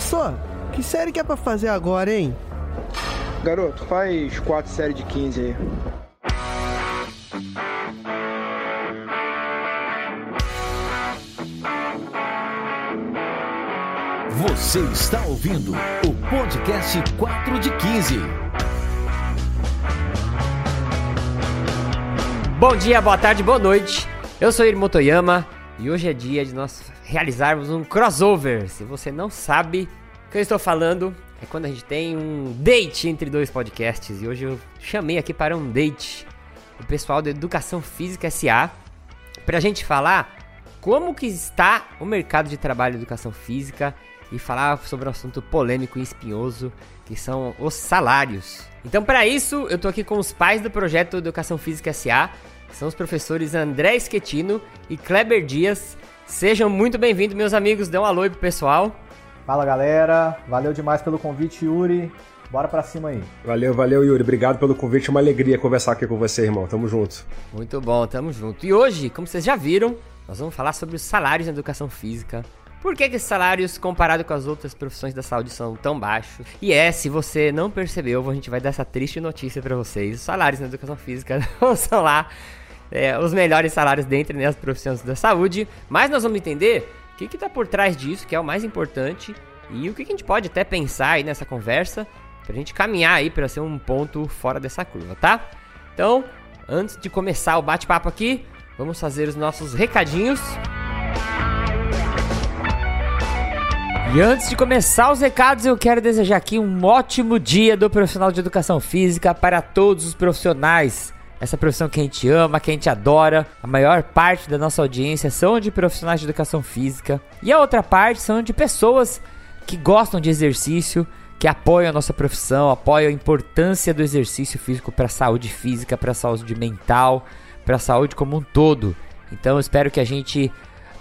Só, que série que é pra fazer agora, hein? Garoto, faz quatro séries de 15 aí. Você está ouvindo o podcast 4 de 15. Bom dia, boa tarde, boa noite. Eu sou Iri Motoyama e hoje é dia de nós realizarmos um crossover. Se você não sabe o que eu estou falando, é quando a gente tem um date entre dois podcasts. E hoje eu chamei aqui para um date o pessoal da Educação Física SA para a gente falar como que está o mercado de trabalho de Educação Física e falar sobre um assunto polêmico e espinhoso, que são os salários. Então, para isso, eu tô aqui com os pais do projeto Educação Física SA, que são os professores André Schettino e Kleber Dias. Sejam muito bem-vindos, meus amigos. Dê um alô aí pro pessoal. Fala, galera. Valeu demais pelo convite, Yuri. Bora pra cima aí. Valeu, valeu, Yuri. Obrigado pelo convite. É uma alegria conversar aqui com você, irmão. Tamo junto. Muito bom, tamo junto. E hoje, como vocês já viram, nós vamos falar sobre os salários na educação física. Por que, que esses salários, comparado com as outras profissões da saúde, são tão baixos? E é, se você não percebeu, a gente vai dar essa triste notícia para vocês. Os salários na educação física não são lá é, os melhores salários dentre né, as profissões da saúde. Mas nós vamos entender o que está por trás disso, que é o mais importante, e o que, que a gente pode até pensar aí nessa conversa, pra gente caminhar aí para ser um ponto fora dessa curva, tá? Então, antes de começar o bate-papo aqui, vamos fazer os nossos recadinhos. E antes de começar os recados, eu quero desejar aqui um ótimo dia do profissional de educação física para todos os profissionais. Essa profissão que a gente ama, que a gente adora. A maior parte da nossa audiência são de profissionais de educação física. E a outra parte são de pessoas que gostam de exercício, que apoiam a nossa profissão, apoiam a importância do exercício físico para a saúde física, para a saúde mental, para a saúde como um todo. Então espero que a gente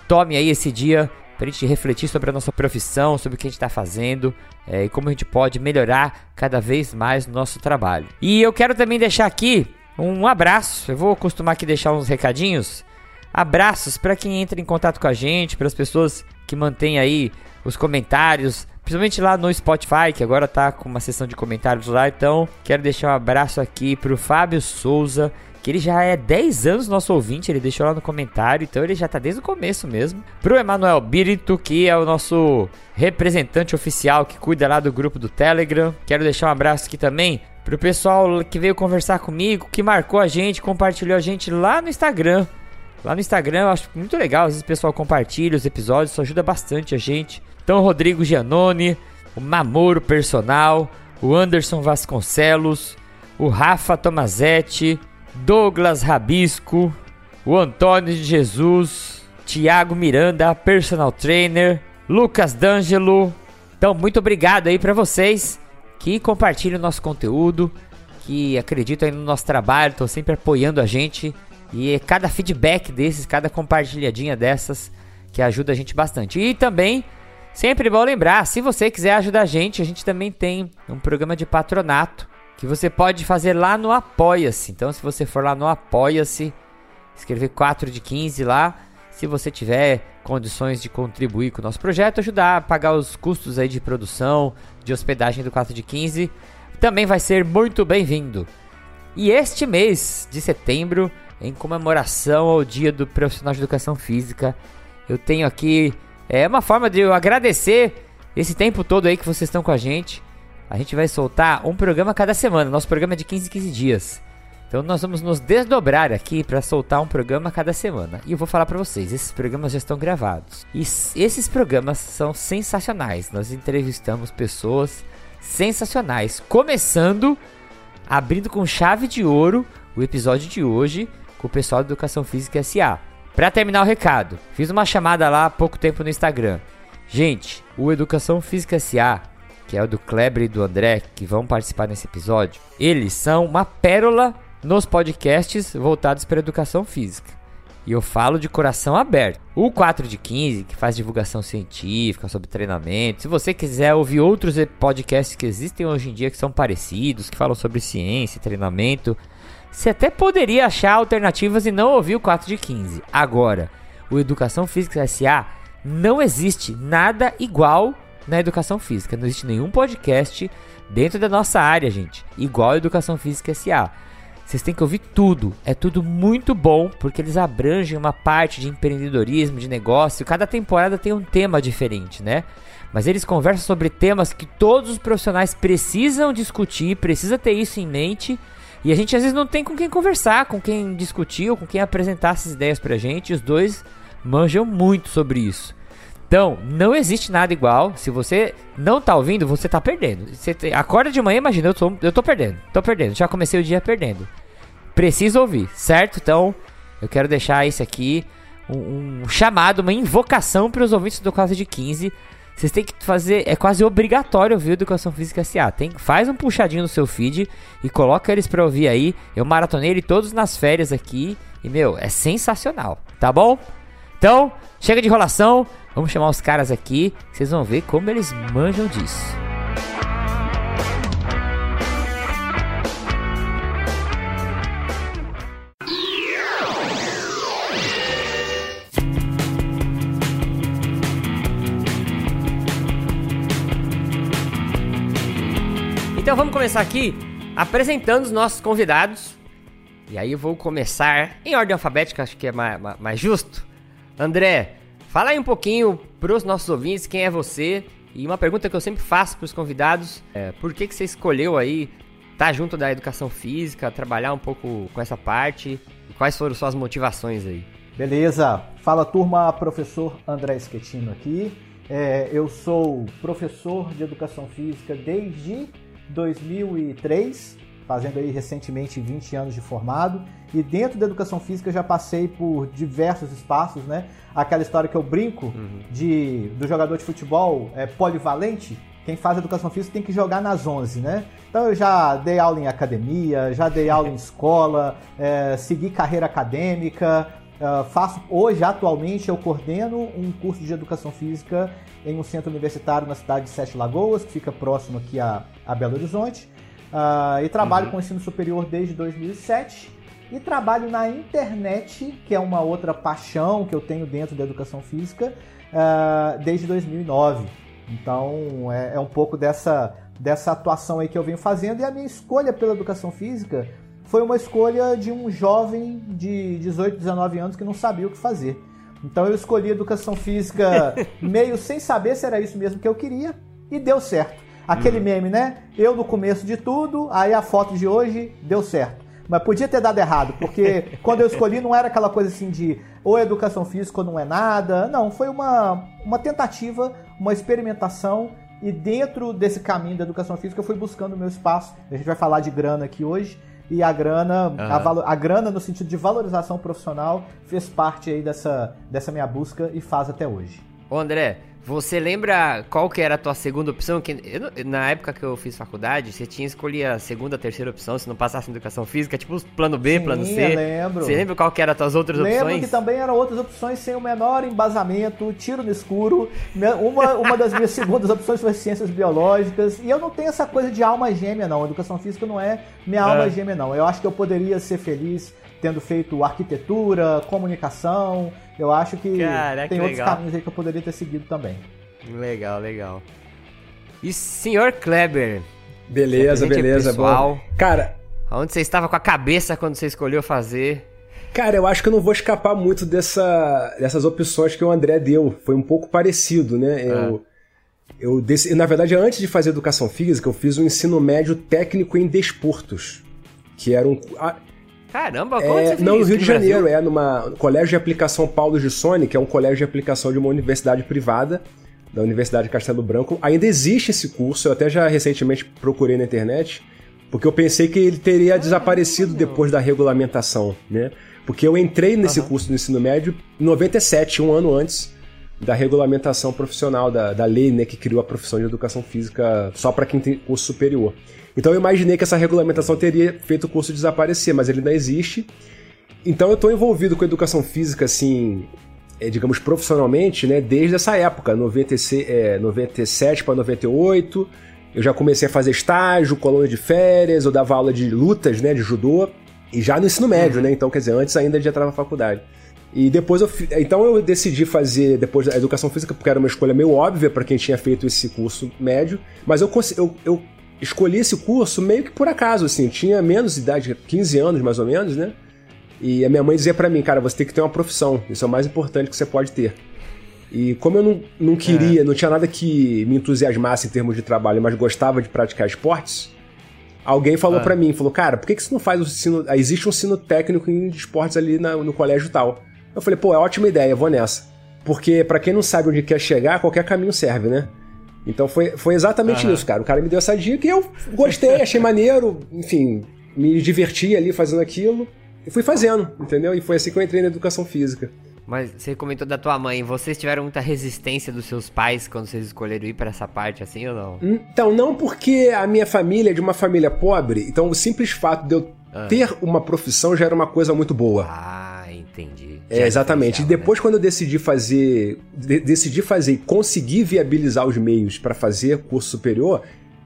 tome aí esse dia para a gente refletir sobre a nossa profissão, sobre o que a gente está fazendo é, e como a gente pode melhorar cada vez mais o nosso trabalho. E eu quero também deixar aqui um abraço, eu vou costumar aqui deixar uns recadinhos. Abraços para quem entra em contato com a gente, para as pessoas que mantêm aí os comentários, principalmente lá no Spotify, que agora tá com uma sessão de comentários lá. Então, quero deixar um abraço aqui pro Fábio Souza, que ele já é 10 anos nosso ouvinte, ele deixou lá no comentário, então ele já tá desde o começo mesmo. Pro Emanuel Birito, que é o nosso representante oficial que cuida lá do grupo do Telegram. Quero deixar um abraço aqui também pro pessoal que veio conversar comigo, que marcou a gente, compartilhou a gente lá no Instagram. Lá no Instagram eu acho muito legal, às vezes o pessoal compartilha os episódios, isso ajuda bastante a gente. Então, Rodrigo Giannone, o Mamoro Personal, o Anderson Vasconcelos, o Rafa Tomazetti, Douglas Rabisco, o Antônio de Jesus, Tiago Miranda, personal trainer, Lucas D'Angelo. Então, muito obrigado aí para vocês que compartilham o nosso conteúdo, que acreditam no nosso trabalho, estão sempre apoiando a gente. E cada feedback desses, cada compartilhadinha dessas, que ajuda a gente bastante. E também, sempre bom lembrar, se você quiser ajudar a gente, a gente também tem um programa de patronato que você pode fazer lá no Apoia-se. Então, se você for lá no Apoia-se, escrever 4 de 15 lá, se você tiver condições de contribuir com o nosso projeto, ajudar a pagar os custos aí de produção, de hospedagem do 4 de 15, também vai ser muito bem-vindo. E este mês de setembro, em comemoração ao Dia do Profissional de Educação Física, eu tenho aqui é uma forma de eu agradecer esse tempo todo aí que vocês estão com a gente a gente vai soltar um programa cada semana. Nosso programa é de 15 em 15 dias. Então nós vamos nos desdobrar aqui para soltar um programa cada semana. E eu vou falar para vocês, esses programas já estão gravados. E esses programas são sensacionais. Nós entrevistamos pessoas sensacionais, começando abrindo com chave de ouro o episódio de hoje com o pessoal da Educação Física SA. Para terminar o recado, fiz uma chamada lá há pouco tempo no Instagram. Gente, o Educação Física SA que é o do Kleber e do André, que vão participar nesse episódio, eles são uma pérola nos podcasts voltados para educação física. E eu falo de coração aberto. O 4 de 15, que faz divulgação científica sobre treinamento. Se você quiser ouvir outros podcasts que existem hoje em dia que são parecidos, que falam sobre ciência treinamento, você até poderia achar alternativas e não ouvir o 4 de 15. Agora, o Educação Física SA não existe nada igual na educação física. Não existe nenhum podcast dentro da nossa área, gente, igual a Educação Física SA. Vocês têm que ouvir tudo. É tudo muito bom, porque eles abrangem uma parte de empreendedorismo, de negócio. Cada temporada tem um tema diferente, né? Mas eles conversam sobre temas que todos os profissionais precisam discutir, precisa ter isso em mente. E a gente às vezes não tem com quem conversar, com quem discutir ou com quem apresentar essas ideias pra gente. E os dois manjam muito sobre isso. Então, não existe nada igual. Se você não tá ouvindo, você tá perdendo. Você te... acorda de manhã, imagina, eu tô, eu tô perdendo. Tô perdendo. Já comecei o dia perdendo. Preciso ouvir, certo? Então, eu quero deixar isso aqui um, um chamado, uma invocação para os ouvintes do Casa de 15. Vocês têm que fazer, é quase obrigatório ouvir Educação Física SA. Tem, faz um puxadinho no seu feed e coloca eles para ouvir aí. Eu maratonei ele todos nas férias aqui e meu, é sensacional, tá bom? Então, chega de enrolação. Vamos chamar os caras aqui, vocês vão ver como eles manjam disso. Então vamos começar aqui apresentando os nossos convidados. E aí eu vou começar em ordem alfabética, acho que é mais, mais justo. André, Fala aí um pouquinho para os nossos ouvintes quem é você e uma pergunta que eu sempre faço para os convidados é por que, que você escolheu aí estar tá junto da educação física, trabalhar um pouco com essa parte e quais foram suas motivações aí? Beleza, fala turma, professor André Schettino aqui. É, eu sou professor de educação física desde 2003 fazendo aí recentemente 20 anos de formado. E dentro da educação física já passei por diversos espaços, né? Aquela história que eu brinco uhum. de do jogador de futebol é, polivalente. Quem faz educação física tem que jogar nas 11, né? Então eu já dei aula em academia, já dei aula em escola, é, segui carreira acadêmica, Uh, faço hoje, atualmente, eu coordeno um curso de educação física em um centro universitário na cidade de Sete Lagoas, que fica próximo aqui a, a Belo Horizonte. Uh, e trabalho uhum. com ensino superior desde 2007 e trabalho na internet, que é uma outra paixão que eu tenho dentro da educação física, uh, desde 2009. Então é, é, um pouco dessa, dessa atuação aí que eu venho fazendo e a minha escolha pela educação física foi uma escolha de um jovem de 18, 19 anos que não sabia o que fazer. Então eu escolhi educação física meio sem saber se era isso mesmo que eu queria e deu certo. Aquele uhum. meme, né? Eu no começo de tudo, aí a foto de hoje deu certo. Mas podia ter dado errado, porque quando eu escolhi não era aquela coisa assim de ou educação física ou não é nada. Não, foi uma, uma tentativa, uma experimentação. E dentro desse caminho da educação física eu fui buscando o meu espaço. A gente vai falar de grana aqui hoje. E a grana, uhum. a, a, grana no sentido de valorização profissional, fez parte aí dessa, dessa minha busca e faz até hoje. Ô André, você lembra qual que era a tua segunda opção? Que eu, na época que eu fiz faculdade, você tinha escolhido a segunda, terceira opção, se não passasse em educação física, tipo plano B, Sim, plano C. lembro. Você lembra qual que eram as tuas outras lembro opções? Lembro que também eram outras opções sem o menor embasamento, tiro no escuro. Uma, uma das minhas segundas opções foi ciências biológicas. E eu não tenho essa coisa de alma gêmea, não. Educação física não é minha alma é. gêmea, não. Eu acho que eu poderia ser feliz tendo feito arquitetura, comunicação. Eu acho que Cara, tem que outros legal. caminhos aí que eu poderia ter seguido também. Legal, legal. E senhor Kleber? Beleza, beleza, pessoal. bom. Cara, aonde você estava com a cabeça quando você escolheu fazer? Cara, eu acho que eu não vou escapar muito dessa, dessas opções que o André deu. Foi um pouco parecido, né? Eu, ah. eu na verdade, antes de fazer educação física, eu fiz um ensino médio técnico em desportos, que era um Caramba, como é, você Não, no Rio de no Janeiro, Brasil? é numa colégio de aplicação Paulo Gissone, que é um colégio de aplicação de uma universidade privada da Universidade de Castelo Branco. Ainda existe esse curso, eu até já recentemente procurei na internet, porque eu pensei que ele teria ah, desaparecido não. depois da regulamentação, né? Porque eu entrei nesse uhum. curso do ensino médio em 97, um ano antes da regulamentação profissional, da, da lei né, que criou a profissão de educação física só para quem tem curso superior. Então eu imaginei que essa regulamentação teria feito o curso desaparecer, mas ele ainda existe. Então eu estou envolvido com educação física, assim, é, digamos, profissionalmente, né, desde essa época, 96, é, 97 para 98. Eu já comecei a fazer estágio, colônia de férias, eu dava aula de lutas, né, de judô, e já no ensino médio, uhum. né, então quer dizer, antes ainda de entrar na faculdade. E depois eu. Então eu decidi fazer depois da educação física, porque era uma escolha meio óbvia para quem tinha feito esse curso médio. Mas eu, eu, eu escolhi esse curso meio que por acaso, assim. Tinha menos idade, 15 anos mais ou menos, né? E a minha mãe dizia pra mim, cara, você tem que ter uma profissão. Isso é o mais importante que você pode ter. E como eu não, não queria, não tinha nada que me entusiasmasse em termos de trabalho, mas gostava de praticar esportes, alguém falou pra mim, falou, cara, por que, que você não faz o ensino... ah, Existe um ensino técnico em esportes ali na- no colégio tal. Eu falei, pô, é ótima ideia, vou nessa. Porque pra quem não sabe onde quer chegar, qualquer caminho serve, né? Então foi, foi exatamente Aham. isso, cara. O cara me deu essa dica e eu gostei, achei maneiro, enfim, me diverti ali fazendo aquilo. E fui fazendo, entendeu? E foi assim que eu entrei na educação física. Mas você comentou da tua mãe, vocês tiveram muita resistência dos seus pais quando vocês escolheram ir pra essa parte assim ou não? Então, não porque a minha família é de uma família pobre, então o simples fato de eu ter uma profissão já era uma coisa muito boa. Ah, entendi. É, exatamente. E né? depois, quando eu decidi fazer. de- decidi fazer e conseguir viabilizar os meios para fazer curso superior,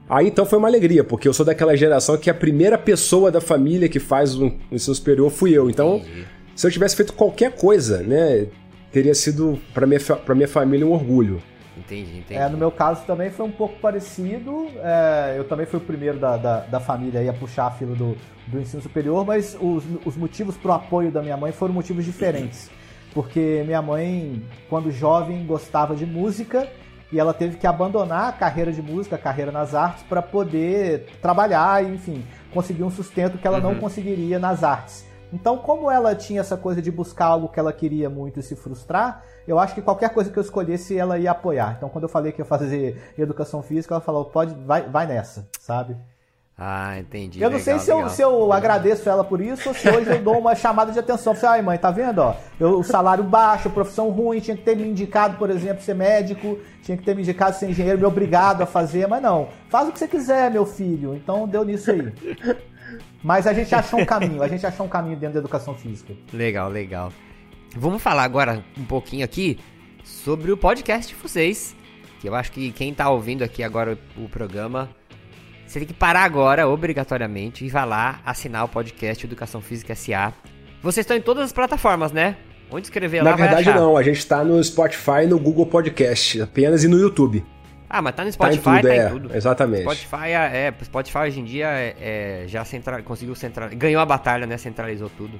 aí então foi uma alegria, porque eu sou daquela geração que a primeira pessoa da família que faz um ensino superior fui eu. Então, Entendi. se eu tivesse feito qualquer coisa, né, teria sido para minha, pra minha família um orgulho. Entendi, entendi. É, no meu caso também foi um pouco parecido. É, eu também fui o primeiro da, da, da família a puxar a fila do, do ensino superior, mas os, os motivos para o apoio da minha mãe foram motivos diferentes. Porque minha mãe, quando jovem, gostava de música e ela teve que abandonar a carreira de música, a carreira nas artes, para poder trabalhar e, enfim, conseguir um sustento que ela não conseguiria nas artes. Então, como ela tinha essa coisa de buscar algo que ela queria muito e se frustrar, eu acho que qualquer coisa que eu escolhesse, ela ia apoiar. Então, quando eu falei que ia fazer educação física, ela falou, pode, vai, vai nessa, sabe? Ah, entendi. Eu não sei legal, se eu, se eu agradeço ela por isso ou se hoje eu dou uma chamada de atenção. Falei, ai mãe, tá vendo? Ó, eu, o salário baixo, profissão ruim, tinha que ter me indicado, por exemplo, ser médico, tinha que ter me indicado ser engenheiro, me obrigado a fazer, mas não. Faz o que você quiser, meu filho. Então deu nisso aí. Mas a gente achou um caminho, a gente achou um caminho dentro da educação física. Legal, legal. Vamos falar agora um pouquinho aqui sobre o podcast de vocês. Que eu acho que quem tá ouvindo aqui agora o programa, você tem que parar agora, obrigatoriamente, e vai lá assinar o podcast Educação Física SA. Vocês estão em todas as plataformas, né? Onde escrever lá Na vai verdade, achar. não. A gente tá no Spotify e no Google Podcast apenas e no YouTube. Ah, mas tá no Tá em Spotify, tudo, tá é. em tudo. Exatamente. Spotify é, é, Spotify hoje em dia é, é, já central, conseguiu centralizar, ganhou a batalha, né? Centralizou tudo.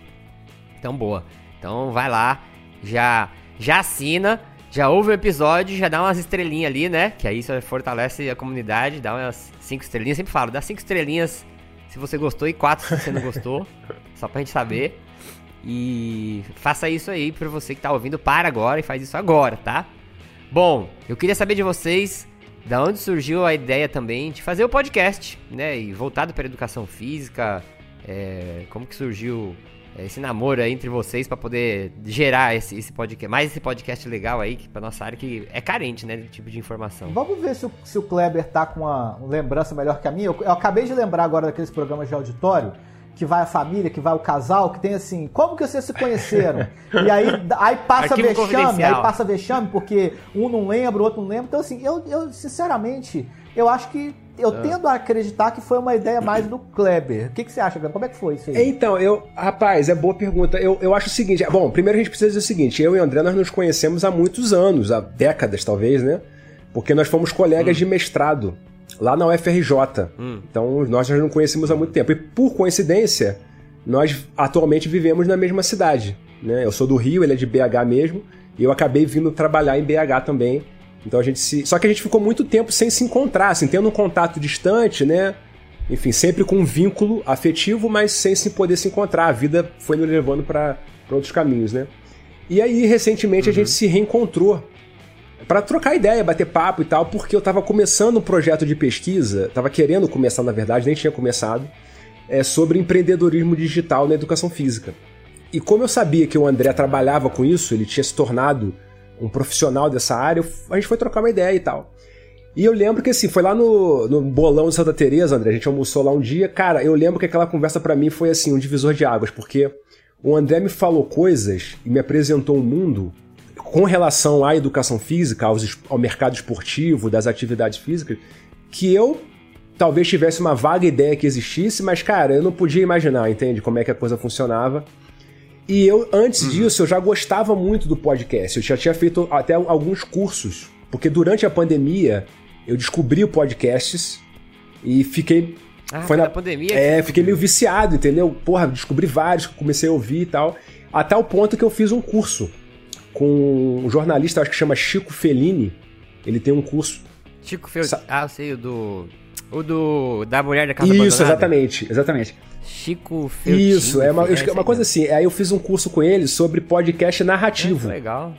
Então boa. Então vai lá, já já assina, já ouve o episódio, já dá umas estrelinhas ali, né? Que aí isso fortalece a comunidade, dá umas cinco estrelinhas. Sempre falo, dá cinco estrelinhas se você gostou e quatro se você não gostou, só pra gente saber. E faça isso aí pra você que tá ouvindo, para agora e faz isso agora, tá? Bom, eu queria saber de vocês da onde surgiu a ideia também de fazer o podcast, né? E voltado para educação física, é, como que surgiu é, esse namoro aí entre vocês para poder gerar esse, esse podcast, mais esse podcast legal aí que para nossa área que é carente, né, de tipo de informação. Vamos ver se o, se o Kleber tá com uma lembrança melhor que a minha. Eu, eu acabei de lembrar agora daqueles programas de auditório que vai a família, que vai o casal, que tem assim, como que vocês se conheceram? e aí, aí passa Arquivo vexame, aí passa vexame, porque um não lembra, o outro não lembra. Então, assim, eu, eu sinceramente, eu acho que eu Ah. tendo a acreditar que foi uma ideia mais do Kleber. O que, que você acha, Kleber? Como é que foi isso aí? Então, eu. Rapaz, é boa pergunta. Eu, eu acho o seguinte. Bom, primeiro a gente precisa dizer o seguinte: eu e o André nós nos conhecemos há muitos anos, há décadas talvez, né? Porque nós fomos colegas de mestrado lá na UFRJ. Então nós já não conhecemos há muito tempo. E por coincidência, nós atualmente vivemos na mesma cidade. Né? Eu sou do Rio, ele é de BH mesmo. E eu acabei vindo trabalhar em BH também. Então a gente se. Só que a gente ficou muito tempo sem se encontrar, assim, tendo um contato distante, né? Enfim, sempre com um vínculo afetivo, mas sem se poder se encontrar. A vida foi nos levando para outros caminhos, né? E aí, recentemente, a gente se reencontrou para trocar ideia, bater papo e tal, porque eu tava começando um projeto de pesquisa, tava querendo começar, na verdade, nem tinha começado, é, sobre empreendedorismo digital na educação física. E como eu sabia que o André trabalhava com isso, ele tinha se tornado um profissional dessa área, a gente foi trocar uma ideia e tal. E eu lembro que assim, foi lá no, no bolão de Santa Teresa, André, a gente almoçou lá um dia. Cara, eu lembro que aquela conversa pra mim foi assim, um divisor de águas, porque o André me falou coisas e me apresentou um mundo com relação à educação física, aos ao mercado esportivo, das atividades físicas, que eu talvez tivesse uma vaga ideia que existisse, mas cara, eu não podia imaginar, entende? Como é que a coisa funcionava. E eu, antes disso, eu já gostava muito do podcast. Eu já tinha feito até alguns cursos. Porque durante a pandemia, eu descobri o podcasts e fiquei. Ah, foi na pandemia. É, fiquei meio viciado, entendeu? Porra, descobri vários comecei a ouvir e tal. Até o ponto que eu fiz um curso com um jornalista, acho que chama Chico Fellini. Ele tem um curso. Chico Fel... Sa- Ah, eu sei, o do... O do... Da mulher da casa Isso, abandonada. exatamente, exatamente. Chico Feltini. Isso, é uma, é uma coisa assim. Aí eu fiz um curso com ele sobre podcast É, narrativo. legal.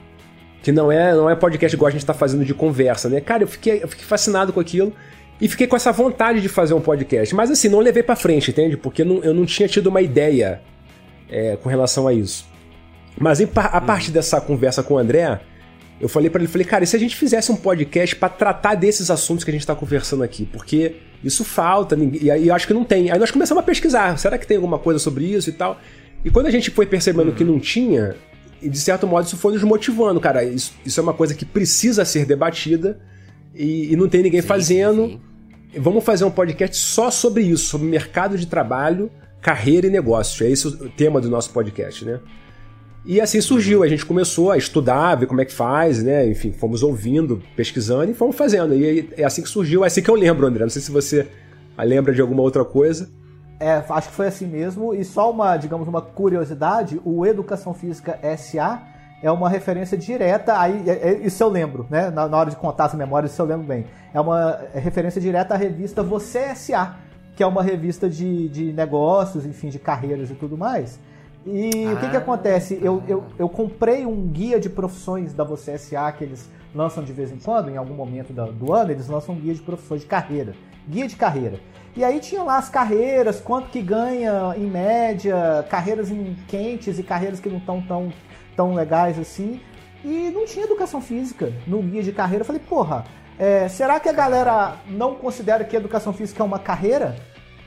que não é, não é podcast igual a gente tá fazendo de conversa, né? Cara, eu fiquei, eu fiquei fascinado com aquilo e fiquei com essa vontade de fazer um podcast. Mas assim, não levei pra frente, entende? Porque não- eu não tinha tido uma ideia é, com relação a isso. Mas em a partir dessa conversa com o André, eu falei pra ele, falei, cara, e se a gente fizesse um podcast pra tratar desses assuntos que a gente tá conversando aqui? Porque isso falta, e aí eu acho que não tem. Aí nós começamos a pesquisar, será que tem alguma coisa sobre isso e tal? E quando a gente foi percebendo que não tinha, de certo modo isso foi nos motivando, cara, isso, isso é uma coisa que precisa ser debatida e, e não tem ninguém Sim, fazendo. sim, Vamos fazer um podcast só sobre isso, sobre mercado de trabalho, carreira e negócio. É esse o tema do nosso podcast, né? E assim surgiu, a gente começou a estudar, ver como é que faz, né? Enfim, fomos ouvindo, pesquisando e fomos fazendo. E é assim que surgiu, é assim que eu lembro, André. Não sei se você lembra de alguma outra coisa. É, acho que foi assim mesmo. E só uma, digamos, uma curiosidade: o Educação Física SA é uma referência direta. Aí, é- é- isso eu lembro, né? Na, na hora de contar as memórias, isso eu lembro bem. É uma referência direta à revista Você SA, que é uma revista de, de negócios, enfim, de carreiras e tudo mais. E o que, que Ah. acontece? Eu, eu, eu comprei um guia de profissões da Você SA que eles lançam de vez em quando, em algum momento do ano, eles lançam um guia de profissões de carreira. Guia de carreira. E aí tinha lá as carreiras, quanto que ganha em média, carreiras em quentes e carreiras que não estão tão, tão legais assim. E não tinha educação física no guia de carreira. Eu falei, porra, é, será que a galera não considera que educação física é uma carreira?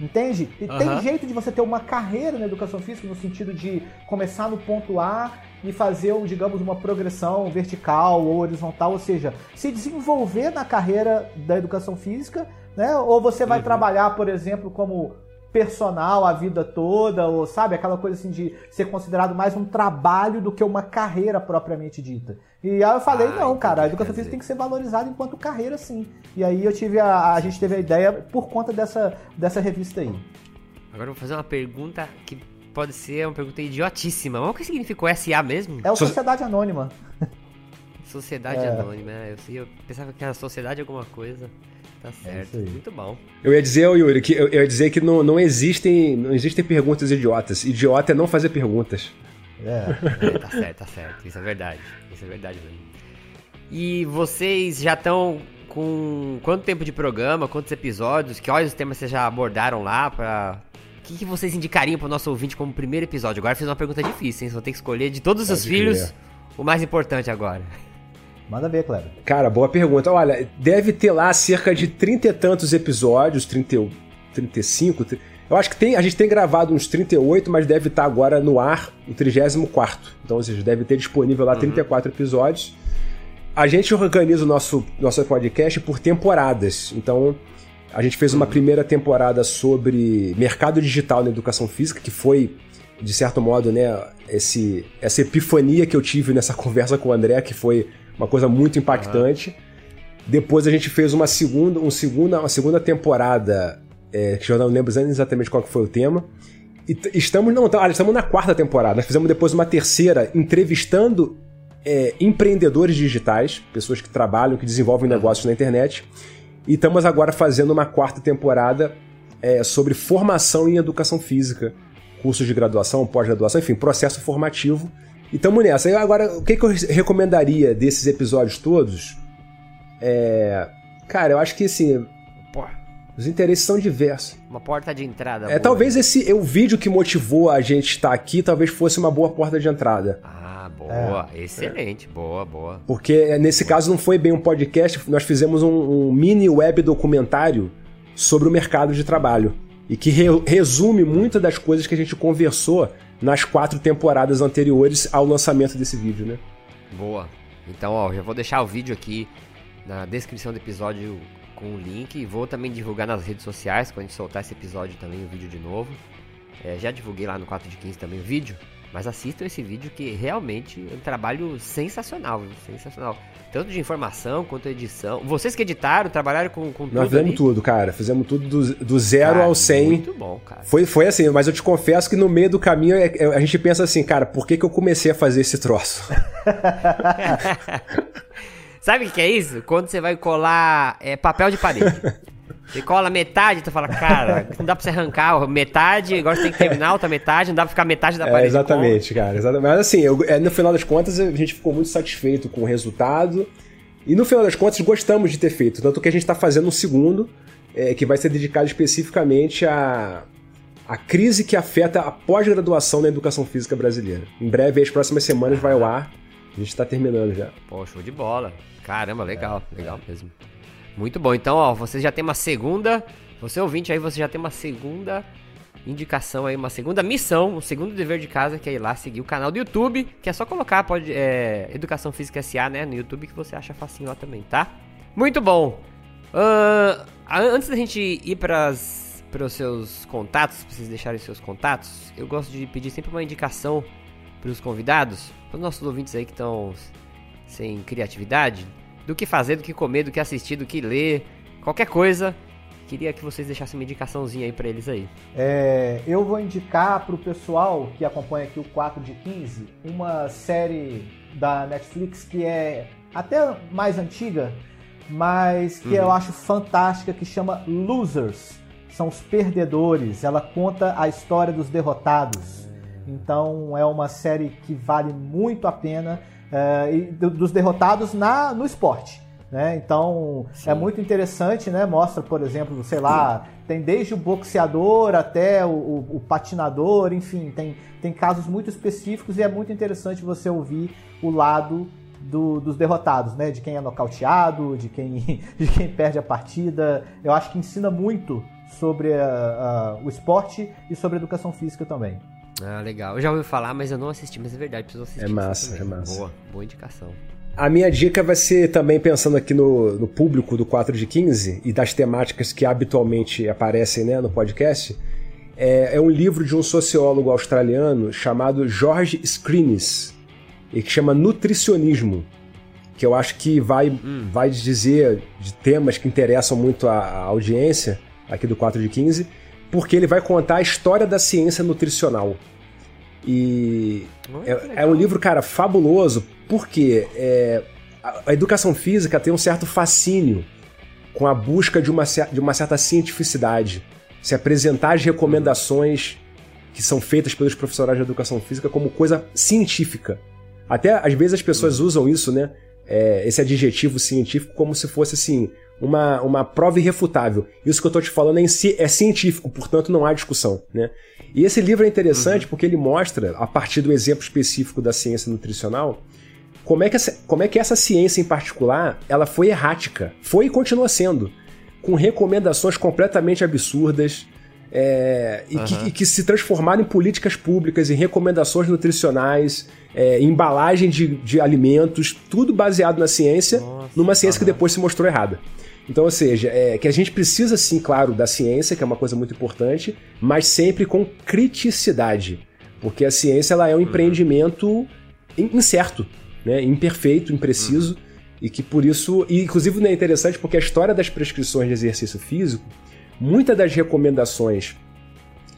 Entende? E tem Aham. jeito de você ter uma carreira na educação física no sentido de começar no ponto A e fazer, digamos, uma progressão vertical ou horizontal, ou seja, se desenvolver na carreira da educação física, né? Ou você vai trabalhar, por exemplo, como personal a vida toda, ou sabe, aquela coisa assim de ser considerado mais um trabalho do que uma carreira propriamente dita. E aí eu falei, Ah, não, cara, a educação física tem que ser valorizada enquanto carreira, sim. E aí eu tive a, a gente teve a ideia por conta dessa, dessa revista aí. Agora eu vou fazer uma pergunta que pode ser uma pergunta idiotíssima. Mas o que significou SA mesmo? É o So- Sociedade Anônima. Sociedade É. Anônima. né? Eu, sei, eu pensava que era sociedade alguma coisa. Tá certo. isso aí. Muito bom. Eu ia dizer, Yuri, que eu, ia dizer que não, não existem não existem perguntas idiotas. Idiota é não fazer perguntas. É. É, tá certo, tá certo. Isso é verdade. Isso é verdade mesmo. E vocês já estão com quanto tempo de programa, quantos episódios? Quais os temas vocês já abordaram lá pra... O que, que vocês indicariam pro nosso ouvinte como primeiro episódio? Agora eu fiz uma pergunta difícil, hein? Você vai ter que escolher de todos os filhos o mais importante agora. Manda ver, Cleber. Cara, boa pergunta. Olha, deve ter lá cerca de trinta e tantos episódios, 30, e- 35. tri- Eu acho que tem, a gente tem gravado uns 38, mas deve estar agora no ar o 34. Então, ou seja, deve ter disponível lá 34 episódios. A gente organiza o nosso, nosso podcast por temporadas. Então, a gente fez uma primeira temporada sobre mercado digital na educação física, que foi, de certo modo, né, esse, essa epifania que eu tive nessa conversa com o André, que foi uma coisa muito impactante. Depois a gente fez uma segunda, um segunda, uma segunda temporada, é, que eu não lembro exatamente qual foi o tema. E estamos, não, tá- estamos na quarta temporada. Nós fizemos depois uma terceira, entrevistando é, empreendedores digitais, pessoas que trabalham, que desenvolvem negócios na internet. E estamos agora fazendo uma quarta temporada é, sobre formação em educação física, cursos de graduação, pós-graduação, enfim, processo formativo. E estamos nessa. Agora, o que, que eu recomendaria desses episódios todos? É. Cara, eu acho que assim, Pô, os interesses são diversos. uma porta de entrada. É, boa. talvez esse o vídeo que motivou a gente estar aqui, talvez fosse uma boa porta de entrada. Ah, boa. Excelente. Boa, boa. Porque é, nesse caso não foi bem um podcast, nós fizemos um, um mini web documentário sobre o mercado de trabalho. E que re- resume muitas das coisas que a gente conversou nas quatro temporadas anteriores ao lançamento desse vídeo, né? Boa. Então, ó, já vou deixar o vídeo aqui na descrição do episódio com o link. E vou também divulgar nas redes sociais, quando a gente soltar esse episódio também, o vídeo de novo. É, já divulguei lá no 4 de 15 também o vídeo. Mas assistam esse vídeo que realmente é um trabalho sensacional, viu? sensacional. Tanto de informação quanto edição. Vocês que editaram, trabalharam com, com tudo Nós fizemos ali? tudo, cara. Fizemos tudo do, do zero Cara, ao 100. Muito bom, cara. Foi, foi assim, mas eu te confesso que no meio do caminho é- é- a gente pensa assim, cara, por que, que eu comecei a fazer esse troço? Sabe o que que é isso? Quando você vai colar é, papel de parede. Você cola metade, tu fala, cara, não dá pra você arrancar metade, agora você tem que terminar outra metade, não dá pra ficar metade da É, parede. exatamente, cara. exatamente. Mas assim, eu- é, no final das contas, a gente ficou muito satisfeito com o resultado. E no final das contas, gostamos de ter feito. Tanto que a gente está fazendo um segundo, é, que vai ser dedicado especificamente à, à crise que afeta a pós-graduação na educação física brasileira. Em breve, as próximas semanas, vai ao ar. A gente está terminando já. Pô, show de bola. Caramba, legal, legal mesmo. Muito bom. Então, ó, você já tem uma segunda. Você ouvinte aí, você já tem uma segunda indicação aí, uma segunda missão, um segundo dever de casa, que é ir lá seguir o canal do YouTube, que é só colocar pode, é, Educação Física SA, né, no YouTube, que você acha facinho lá também, tá? Muito bom. A- antes da gente ir para os seus contatos, pra vocês deixarem seus contatos, eu gosto de pedir sempre uma indicação para os convidados, para os nossos ouvintes aí que estão sem criatividade, do que fazer, do que comer, do que assistir, do que ler, qualquer coisa. Queria que vocês deixassem uma indicaçãozinha aí pra eles aí. É, eu vou indicar para o pessoal que acompanha aqui o 4 de 15 uma série da Netflix que é até mais antiga, mas que eu acho fantástica, que chama Losers. São os perdedores. Ela conta a história dos derrotados. Então é uma série que vale muito a pena é, do- dos derrotados na, no esporte. Né? Então é muito interessante, né? Mostra, por exemplo, sei lá, tem desde o boxeador até o, o- o patinador, enfim, tem, tem casos muito específicos e é muito interessante você ouvir o lado do- dos derrotados, né? De quem é nocauteado, de quem, de quem perde a partida. Eu acho que ensina muito sobre ah, ah, o esporte e sobre a educação física também. Ah, legal. Eu já ouvi falar, mas eu não assisti, mas é verdade, preciso assistir. É massa, é massa. Boa, boa indicação. A minha dica vai ser também pensando aqui no, no público do 4 de 15 e das temáticas que habitualmente aparecem né, no podcast. É, é um livro de um sociólogo australiano chamado George Screenes e que chama Nutricionismo, que eu acho que vai, vai dizer de temas que interessam muito a, a audiência aqui do 4 de 15, porque ele vai contar a história da ciência nutricional. E é, é um livro, cara, fabuloso, porque é, a, educação física tem um certo fascínio com a busca de uma, de uma certa cientificidade. Se apresentar as recomendações que são feitas pelos profissionais de educação física como coisa científica. Até às vezes as pessoas usam isso, né? é, esse adjetivo científico como se fosse assim uma, uma prova irrefutável. Isso que eu tô te falando é, em si- é científico, portanto não há discussão, né? E esse livro é interessante porque ele mostra, a partir do exemplo específico da ciência nutricional, como é que essa, como é que essa ciência em particular ela foi errática, foi e continua sendo, com recomendações completamente absurdas. é, e, que, e que se transformaram em políticas públicas, em recomendações nutricionais, é, em embalagem de, de alimentos, tudo baseado na ciência, numa ciência que depois se mostrou errada. Então, ou seja, é, que a gente precisa, sim, claro, da ciência, que é uma coisa muito importante, mas sempre com criticidade. Porque a ciência ela é um empreendimento in- incerto, né? imperfeito, impreciso, e que por isso. E inclusive não é interessante porque a história das prescrições de exercício físico, muitas das recomendações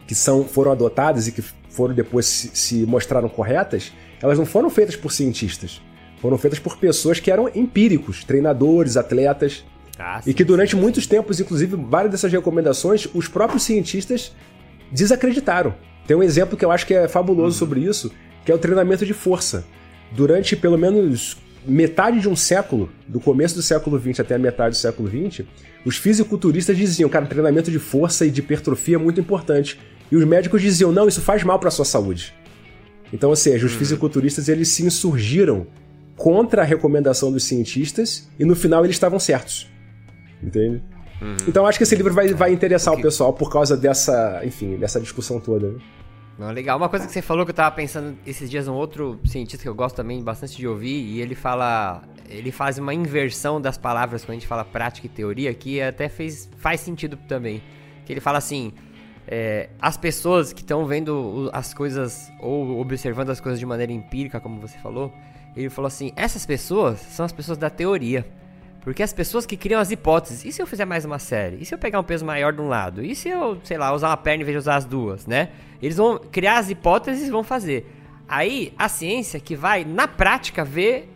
que são, foram adotadas e que foram depois se, se mostraram corretas, elas não foram feitas por cientistas. Foram feitas por pessoas que eram empíricos, treinadores, atletas, Ah, e que durante muitos tempos, inclusive, várias dessas recomendações, os próprios cientistas desacreditaram. Tem um exemplo que eu acho que é fabuloso sobre isso, que é o treinamento de força. Durante pelo menos metade de um século, do começo do século XX até a metade do século XX, os fisiculturistas diziam, cara, treinamento de força e de hipertrofia é muito importante. E os médicos diziam, não, isso faz mal para a sua saúde. Então, ou seja, os fisiculturistas eles se insurgiram contra a recomendação dos cientistas e no final eles estavam certos. Entende? Então acho que esse livro vai, vai interessar o pessoal por causa dessa, enfim, dessa discussão toda. né? Não, legal. Uma coisa que você falou que eu tava pensando esses dias, um outro cientista que eu gosto também bastante de ouvir, e ele fala. Ele faz uma inversão das palavras quando a gente fala prática e teoria, que até fez, faz sentido também. Que ele fala assim: é, as pessoas que estão vendo as coisas ou observando as coisas de maneira empírica, como você falou, ele falou assim: essas pessoas são as pessoas da teoria. Porque as pessoas que criam as hipóteses, e se eu fizer mais uma série? E se eu pegar um peso maior de um lado? E se eu, sei lá, usar uma perna em vez de usar as duas, né? Eles vão criar as hipóteses e vão fazer. Aí, a ciência que vai, na prática, ver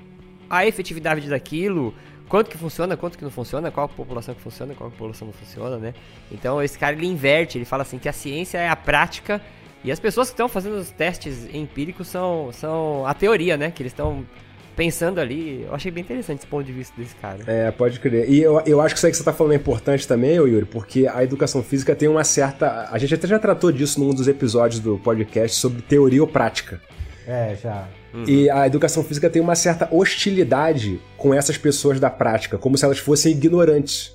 a efetividade daquilo, quanto que funciona, quanto que não funciona, qual população que funciona, qual população não funciona, né? Então esse cara ele inverte, ele fala assim que a ciência é a prática e as pessoas que estão fazendo os testes empíricos são, são a teoria, né? Que eles estão pensando ali. Eu achei bem interessante esse ponto de vista desse cara. É, pode crer. E eu, eu acho que isso aí que você tá falando é importante também, Yuri, porque a educação física tem uma certa. A gente até já tratou disso num dos episódios do podcast sobre teoria ou prática. É, já. E a educação física tem uma certa hostilidade com essas pessoas da prática, como se elas fossem ignorantes.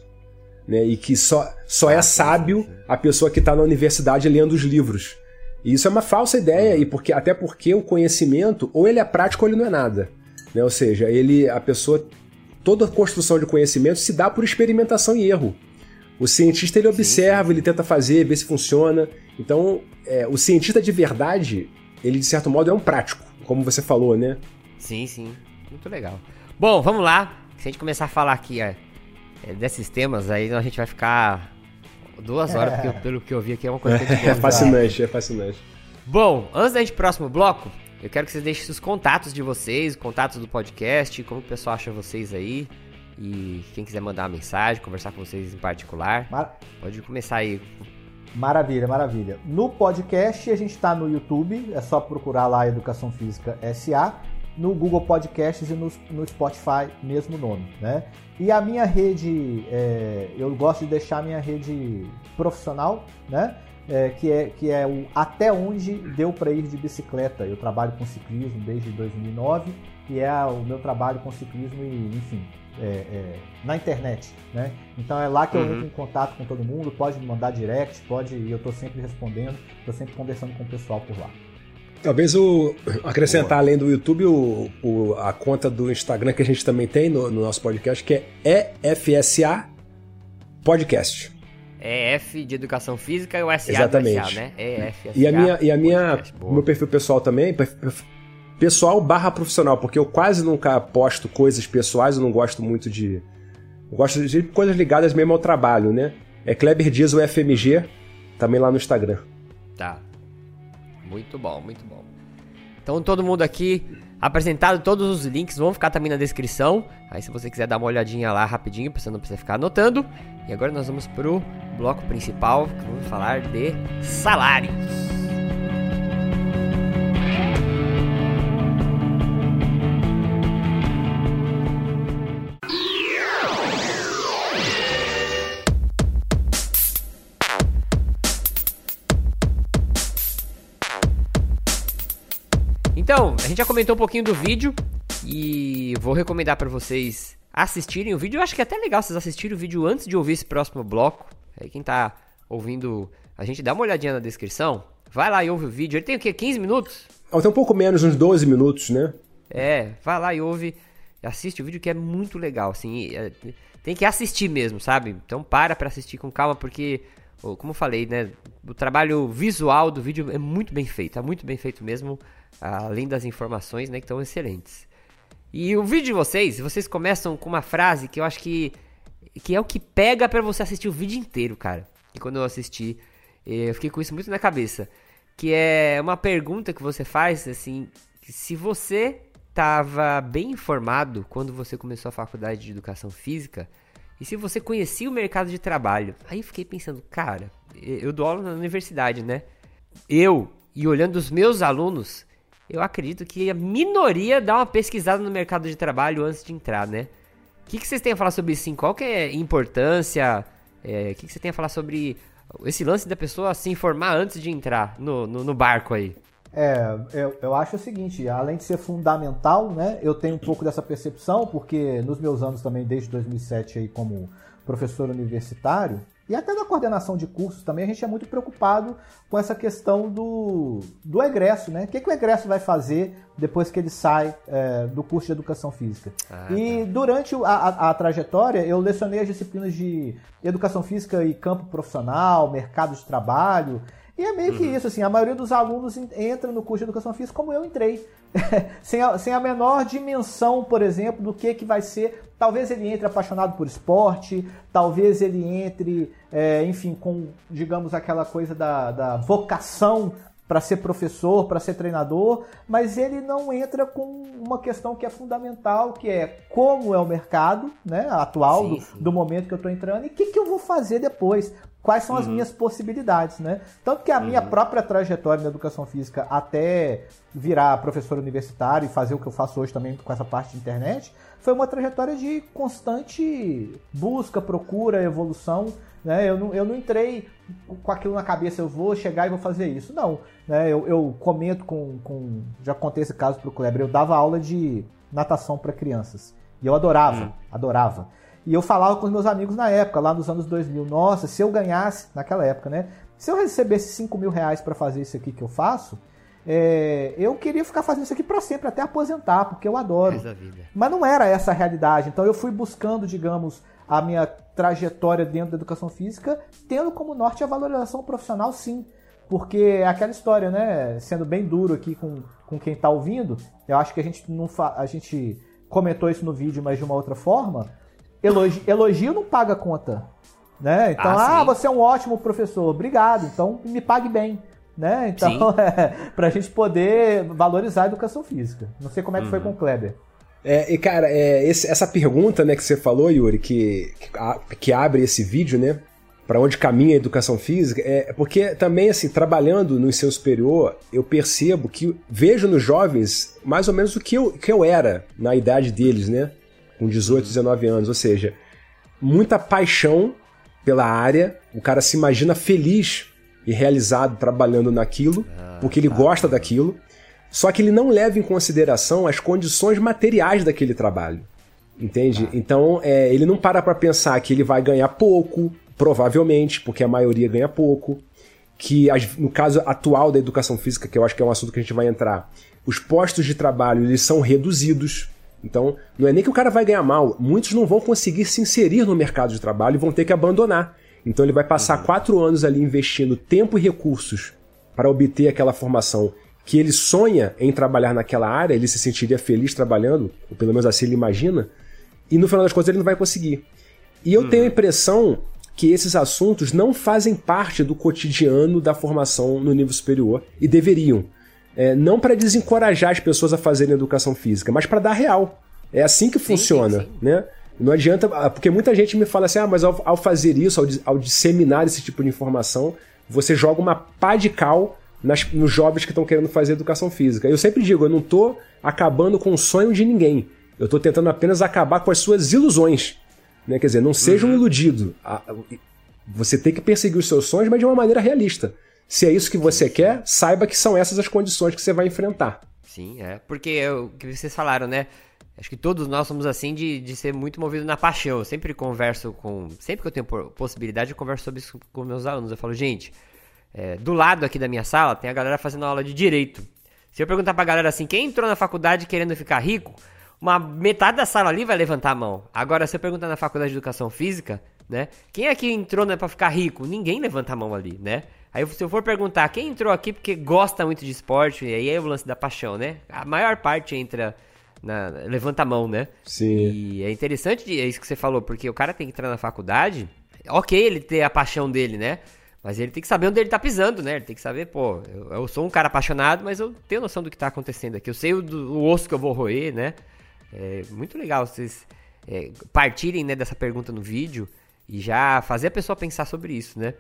Né? E que só, só é sábio a pessoa que está na universidade lendo os livros. E isso é uma falsa ideia, e porque, até porque o conhecimento, ou ele é prático ou ele não é nada. Né? Ou seja, ele, a pessoa. Toda a construção de conhecimento se dá por experimentação e erro. O cientista ele observa, ele tenta fazer, vê se funciona. Então, é, o cientista de verdade, ele de certo modo é um prático, como você falou, né? Sim, sim. Muito legal. Bom, vamos lá. Se a gente começar a falar aqui é, é, desses temas, aí a gente vai ficar duas horas, porque eu- pelo que eu vi aqui é uma coisa que a gente É gosta. fascinante, é fascinante. Bom, antes da gente próximo bloco, eu quero que vocês deixem os contatos de vocês, contatos do podcast, como o pessoal acha vocês aí. E quem quiser mandar uma mensagem, conversar com vocês em particular, Mar- pode começar aí. Maravilha, maravilha. No podcast, a gente está no YouTube, é só procurar lá Educação Física SA, no Google Podcasts e no, no Spotify, mesmo nome, né? E a minha rede, é, eu gosto de deixar a minha rede profissional, né? É, que, é, que é o Até Onde Deu Para Ir de Bicicleta. Eu trabalho com ciclismo desde 2009 e é o meu trabalho com ciclismo e, enfim, é, é, na internet, né? Então é lá que eu Uhum. entro em contato com todo mundo, pode me mandar direct, pode, e eu tô sempre respondendo, tô sempre conversando com o pessoal por lá. Talvez o acrescentar além do YouTube o, o- a conta do Instagram que a gente também tem no, no nosso podcast, que é EFSA Podcast. EF de Educação Física e o SA Exatamente. SA, né? EF, E a minha, e a minha meu perfil pessoal também, pessoal barra profissional, porque eu quase nunca posto coisas pessoais, eu não gosto muito de. Eu gosto de coisas ligadas mesmo ao trabalho, né? É Kleber Dias, o FMG, também lá no Instagram. Tá. Muito bom, muito bom. Então todo mundo aqui apresentado, todos os links vão ficar também na descrição. Aí se você quiser dar uma olhadinha lá rapidinho, pra você não precisar ficar anotando. E agora nós vamos pro bloco principal, que vamos falar de salários. Então, a gente já comentou um pouquinho do vídeo e vou recomendar pra vocês assistirem o vídeo. Eu acho que é até legal vocês assistirem o vídeo antes de ouvir esse próximo bloco. Aí quem tá ouvindo, a gente dá uma olhadinha na descrição. Vai lá e ouve o vídeo. Ele tem o quê? 15 minutos? Tem um pouco menos, uns 12 minutos, né? É, vai lá e ouve, assiste o vídeo que é muito legal, assim, é, tem que assistir mesmo, sabe? Então para pra assistir com calma, porque, como eu falei, né, o trabalho visual do vídeo é muito bem feito, é muito bem feito mesmo, além das informações, né, que estão excelentes. E o vídeo de vocês, vocês começam com uma frase que eu acho que, que é o que pega pra você assistir o vídeo inteiro, cara. E quando eu assisti, eh, eu fiquei com isso muito na cabeça. Que é uma pergunta que você faz, assim, se você estava bem informado quando você começou a faculdade de educação física, e se você conhecia o mercado de trabalho. Aí eu fiquei pensando, cara, eu dou aula na universidade, né? Eu, e olhando os meus alunos, eu acredito que a minoria dá uma pesquisada no mercado de trabalho antes de entrar, né? O que, que vocês têm a falar sobre isso? Qual que é a importância? É, o que, que você tem a falar sobre esse lance da pessoa se informar antes de entrar no, no, no barco aí? É, eu, eu acho o seguinte, além de ser fundamental, né, eu tenho um pouco dessa percepção, porque nos meus anos também, desde 2007 aí como professor universitário, e até na coordenação de cursos também, a gente é muito preocupado com essa questão do, do egresso, né? O que, que o egresso vai fazer depois que ele sai é, do curso de educação física? Ah, e tá. durante a, a, a trajetória, eu lecionei as disciplinas de educação física e campo profissional, mercado de trabalho, e é meio que isso, assim, a maioria dos alunos en- entra no curso de educação física como eu entrei. sem, a, sem a menor dimensão, por exemplo, do que, que vai ser. Talvez ele entre apaixonado por esporte, talvez ele entre, é, enfim, com, digamos, aquela coisa da, da vocação para ser professor, para ser treinador, mas ele não entra com uma questão que é fundamental, que é como é o mercado né, atual, Sim, do, sim. do momento que eu estou entrando, e o que, que eu vou fazer depois. Quais são as minhas possibilidades, né? Tanto que a minha própria trajetória na educação física até virar professor universitário e fazer o que eu faço hoje também com essa parte de internet, foi uma trajetória de constante busca, procura, evolução. Né? Eu, não, eu não entrei com aquilo na cabeça, eu vou chegar e vou fazer isso. Não. Né? Eu, eu comento com, com. Já contei esse caso pro Kleber. Eu dava aula de natação para crianças. E eu adorava, adorava. E eu falava com os meus amigos na época, lá nos anos 2000. Nossa, se eu ganhasse, naquela época, né? Se eu recebesse 5 mil reais para fazer isso aqui que eu faço, é, eu queria ficar fazendo isso aqui para sempre, até aposentar, porque eu adoro. Mas não era essa a realidade. Então eu fui buscando, digamos, a minha trajetória dentro da educação física, tendo como norte a valorização profissional, sim. Porque é aquela história, né? Sendo bem duro aqui com, com quem tá ouvindo, eu acho que a gente não a gente comentou isso no vídeo, mas de uma outra forma. Elogio, elogio não paga conta. Né? Então, Ah, ah, você é um ótimo professor, obrigado. Então me pague bem. Né? Então, é, pra gente poder valorizar a educação física. Não sei como é que foi com o Kleber. É, e cara, é, esse- essa pergunta né, que você falou, Yuri, que, que, a- que abre esse vídeo, né? Para onde caminha a educação física, é porque também, assim, trabalhando no ensino superior, eu percebo que vejo nos jovens mais ou menos o que eu, que eu era na idade deles, né? Com 18, 19 anos. Ou seja, muita paixão pela área, o cara se imagina feliz e realizado trabalhando naquilo, porque ele gosta daquilo. Só que ele não leva em consideração as condições materiais daquele trabalho. Entende? Então, é, ele não para pra pensar que ele vai ganhar pouco, provavelmente, porque a maioria ganha pouco. Que no caso atual da educação física, que eu acho que é um assunto que a gente vai entrar, os postos de trabalho eles são reduzidos. Então, não é nem que o cara vai ganhar mal, muitos não vão conseguir se inserir no mercado de trabalho e vão ter que abandonar. Então, ele vai passar quatro anos ali investindo tempo e recursos para obter aquela formação que ele sonha em trabalhar naquela área, ele se sentiria feliz trabalhando, ou pelo menos assim ele imagina, e no final das contas ele não vai conseguir. E eu tenho a impressão que esses assuntos não fazem parte do cotidiano da formação no nível superior e deveriam. É, não para desencorajar as pessoas a fazerem educação física, mas para dar real. É assim que funciona, sim. né? Não adianta, ah, porque muita gente me fala assim, ah, mas ao, ao fazer isso, ao, ao disseminar esse tipo de informação, você joga uma pá de cal nas- nos jovens que estão querendo fazer educação física. Eu sempre digo, eu não tô acabando com o sonho de ninguém. Eu tô tentando apenas acabar com as suas ilusões. Né? Quer dizer, não seja um iludido. A- a- Você tem que perseguir os seus sonhos, mas de uma maneira realista. Se é isso que você quer, saiba que são essas as condições que você vai enfrentar. Sim, é. Porque é o que vocês falaram, né? Acho que todos nós somos assim de, de ser muito movido na paixão. Eu sempre converso com. Sempre que eu tenho possibilidade, eu converso sobre isso com meus alunos. Eu falo, gente, é, do lado aqui da minha sala tem a galera fazendo aula de direito. Se eu perguntar pra galera assim, quem entrou na faculdade querendo ficar rico, uma metade da sala ali vai levantar a mão. Agora, se eu perguntar na faculdade de educação física, né? Quem aqui entrou né, pra ficar rico? Ninguém levanta a mão ali, né? Aí se eu for perguntar quem entrou aqui porque gosta muito de esporte, e aí é o lance da paixão, né? A maior parte entra na. levanta a mão, né? Sim. E é interessante é isso que você falou, porque o cara tem que entrar na faculdade, ok ele ter a paixão dele, né? Mas ele tem que saber onde ele tá pisando, né? Ele tem que saber, pô, eu, eu sou um cara apaixonado, mas eu tenho noção do que tá acontecendo aqui. Eu sei o, do- o osso que eu vou roer, né? É muito legal vocês é, partirem né, dessa pergunta no vídeo e já fazer a pessoa pensar sobre isso, né?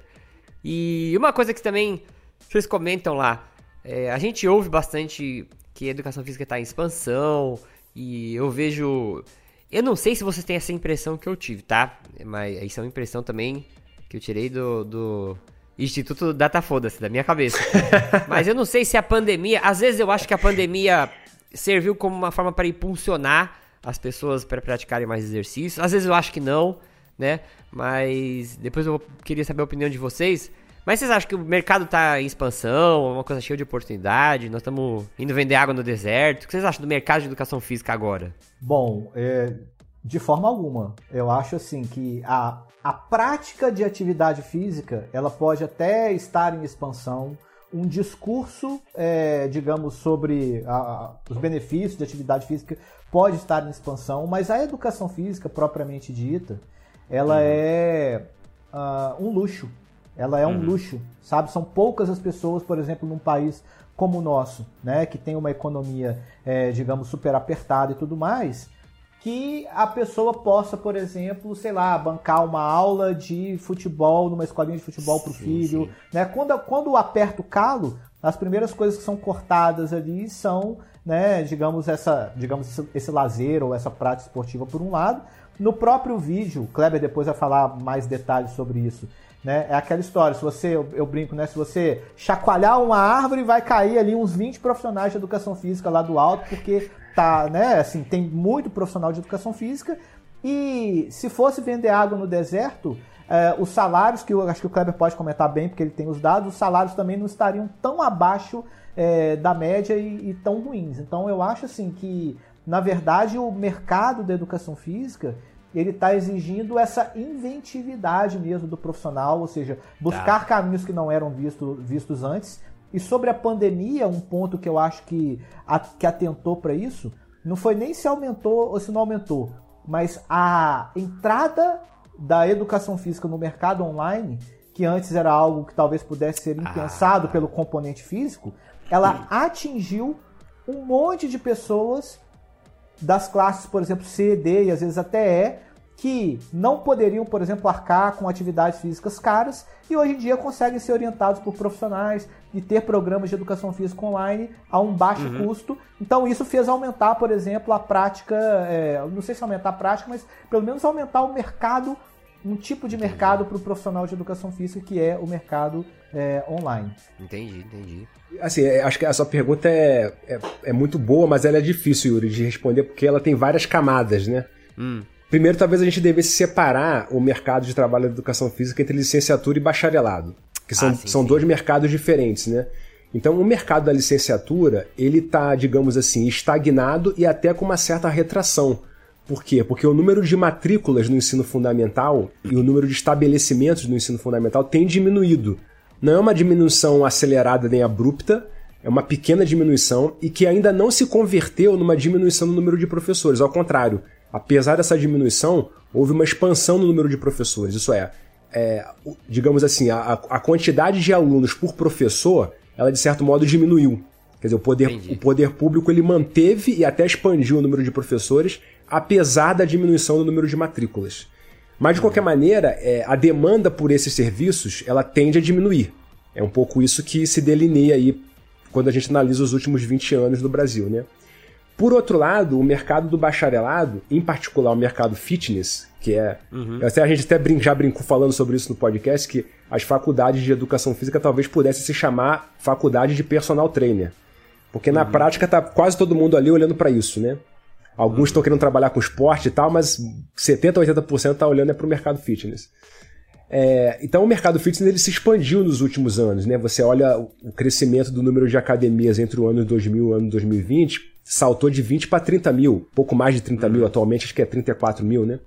E uma coisa que também vocês comentam lá, é, a gente ouve bastante que a educação física está em expansão e eu vejo. Eu não sei se vocês têm essa impressão que eu tive, tá? Mas isso é uma impressão também que eu tirei do, do Instituto Data Foda-se, da minha cabeça. Mas eu não sei se a pandemia. Às vezes eu acho que a pandemia serviu como uma forma para impulsionar as pessoas para praticarem mais exercícios. Às vezes eu acho que não, né? Mas depois eu queria saber a opinião de vocês. Mas vocês acham que o mercado tá em expansão, uma coisa cheia de oportunidade? Nós estamos indo vender água no deserto. O que vocês acham do mercado de educação física agora? Bom, é, de forma alguma. Eu acho assim que a, a prática de atividade física ela pode até estar em expansão. Um discurso, é, digamos, sobre a, os benefícios de atividade física pode estar em expansão, mas a educação física propriamente dita, ela uhum. é uh, um luxo. Ela é um uhum. luxo, sabe? São poucas as pessoas, por exemplo, num país como o nosso, né, que tem uma economia, é, digamos, super apertada e tudo mais, que a pessoa possa, por exemplo, sei lá, bancar uma aula de futebol numa escolinha de futebol para o filho. Sim. Né? Quando, quando aperta o calo, as primeiras coisas que são cortadas ali são, né, digamos, essa, digamos, esse, esse lazer ou essa prática esportiva por um lado. No próprio vídeo, o Kleber depois vai falar mais detalhes sobre isso. Né? É aquela história, se você, eu, eu, brinco, né? Se você chacoalhar uma árvore, vai cair ali uns 20 profissionais de educação física lá do alto, porque tá, né, assim, tem muito profissional de educação física. E se fosse vender água no deserto, é, os salários, que eu acho que o Kleber pode comentar bem, porque ele tem os dados, os salários também não estariam tão abaixo é, da média e, e, tão ruins. Então eu acho assim que, na verdade, o mercado da educação física ele está exigindo essa inventividade mesmo do profissional, ou seja, buscar tá. caminhos que não eram visto, vistos antes e sobre a pandemia, um ponto que eu acho que, a, que atentou para isso, não foi nem se aumentou ou se não aumentou, mas a entrada da educação física no mercado online, que antes era algo que talvez pudesse ser impensado ah. pelo componente físico, ela atingiu um monte de pessoas das classes, por exemplo, C, D e às vezes até E, que não poderiam, por exemplo, arcar com atividades físicas caras e hoje em dia conseguem ser orientados por profissionais e ter programas de educação física online a um baixo uhum. custo. Então isso fez aumentar, por exemplo, a prática, é, não sei se aumentar a prática, mas pelo menos aumentar o mercado, um tipo de mercado para o profissional de educação física que é o mercado é, online. Entendi, entendi. Assim, é, acho que a sua pergunta é, é, é, muito boa, mas ela é difícil, Yuri, de responder porque ela tem várias camadas, né? Hum. Primeiro, talvez a gente devesse separar o mercado de trabalho da educação física entre licenciatura e bacharelado, que são, ah, sim, são sim. dois mercados diferentes, né? Então, o mercado da licenciatura, ele está, digamos assim, estagnado e até com uma certa retração. Por quê? Porque o número de matrículas no ensino fundamental e o número de estabelecimentos no ensino fundamental tem diminuído. Não é uma diminuição acelerada nem abrupta, é uma pequena diminuição e que ainda não se converteu numa diminuição no número de professores. Ao contrário, apesar dessa diminuição, houve uma expansão no número de professores. Isso é, é digamos assim, a, a, quantidade de alunos por professor, ela de certo modo diminuiu. Quer dizer, o poder, o poder público ele manteve e até expandiu o número de professores, apesar da diminuição do número de matrículas. Mas, de qualquer maneira, é, a demanda por esses serviços ela tende a diminuir. É um pouco isso que se delineia aí quando a gente analisa os últimos 20 anos do Brasil, né? Por outro lado, o mercado do bacharelado, em particular o mercado fitness, que é. Uhum. Até a gente até brin já brincou falando sobre isso no podcast, que as faculdades de educação física talvez pudessem se chamar faculdade de personal trainer. Porque na uhum. prática tá quase todo mundo ali olhando para isso, né? Alguns estão uhum. querendo trabalhar com esporte e tal, mas 70% ou 80% tá olhando é pro mercado fitness. É, então o mercado fitness ele se expandiu nos últimos anos, né? Você olha o crescimento do número de academias entre o ano 2000 e o ano 2020, saltou de 20 para 30 mil, pouco mais de 30 mil atualmente, acho que é 34 mil, né?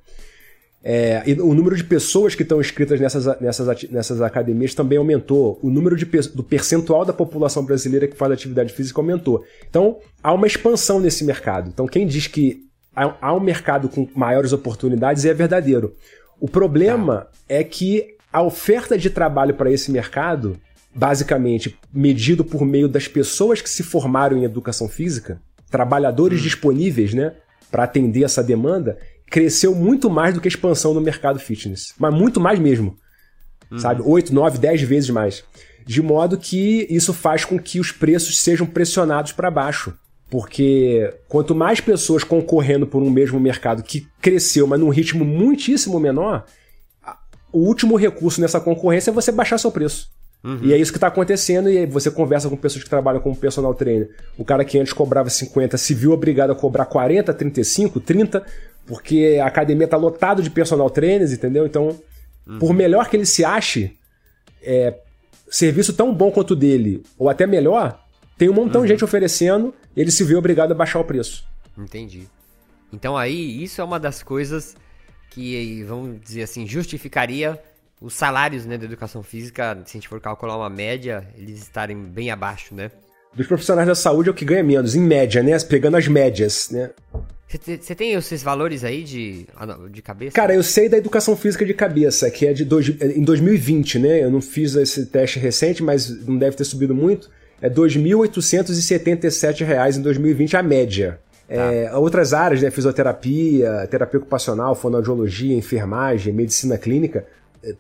É, e o número de pessoas que estão inscritas nessas, nessas, nessas academias também aumentou. O número de, do percentual da população brasileira que faz atividade física aumentou. Então, há uma expansão nesse mercado. Então, quem diz que há, há um mercado com maiores oportunidades é verdadeiro. O problema tá. é que a oferta de trabalho para esse mercado, basicamente medido por meio das pessoas que se formaram em educação física, trabalhadores hum. disponíveis, né, para atender essa demanda, cresceu muito mais do que a expansão no mercado fitness. Mas muito mais mesmo. Uhum. Sabe? 8, 9, 10 vezes mais. De modo que isso faz com que os preços sejam pressionados para baixo. Porque quanto mais pessoas concorrendo por um mesmo mercado que cresceu, mas num ritmo muitíssimo menor, o último recurso nessa concorrência é você baixar seu preço. Uhum. E é isso que está acontecendo, e aí você conversa com pessoas que trabalham como personal trainer. O cara que antes cobrava 50 se viu obrigado a cobrar 40, 35, 30, porque a academia está lotada de personal trainers, entendeu? Então, uhum. por melhor que ele se ache, é, serviço tão bom quanto o dele, ou até melhor, tem um montão uhum. de gente oferecendo, ele se viu obrigado a baixar o preço. Entendi. Então aí, isso é uma das coisas que, vamos dizer assim, justificaria os salários né, da educação física, se a gente for calcular uma média, eles estarem bem abaixo, né? Dos profissionais da saúde é o que ganha menos, em média, né? Pegando as médias, né? Você tem esses valores aí de, ah, de cabeça? Cara, eu sei da educação física de cabeça, que é de dois, em 2020, né? Eu não fiz esse teste recente, mas não deve ter subido muito. É R$ 2.877 em 2020 a média. Tá. É, outras áreas, né? Fisioterapia, terapia ocupacional, fonoaudiologia, enfermagem, medicina clínica,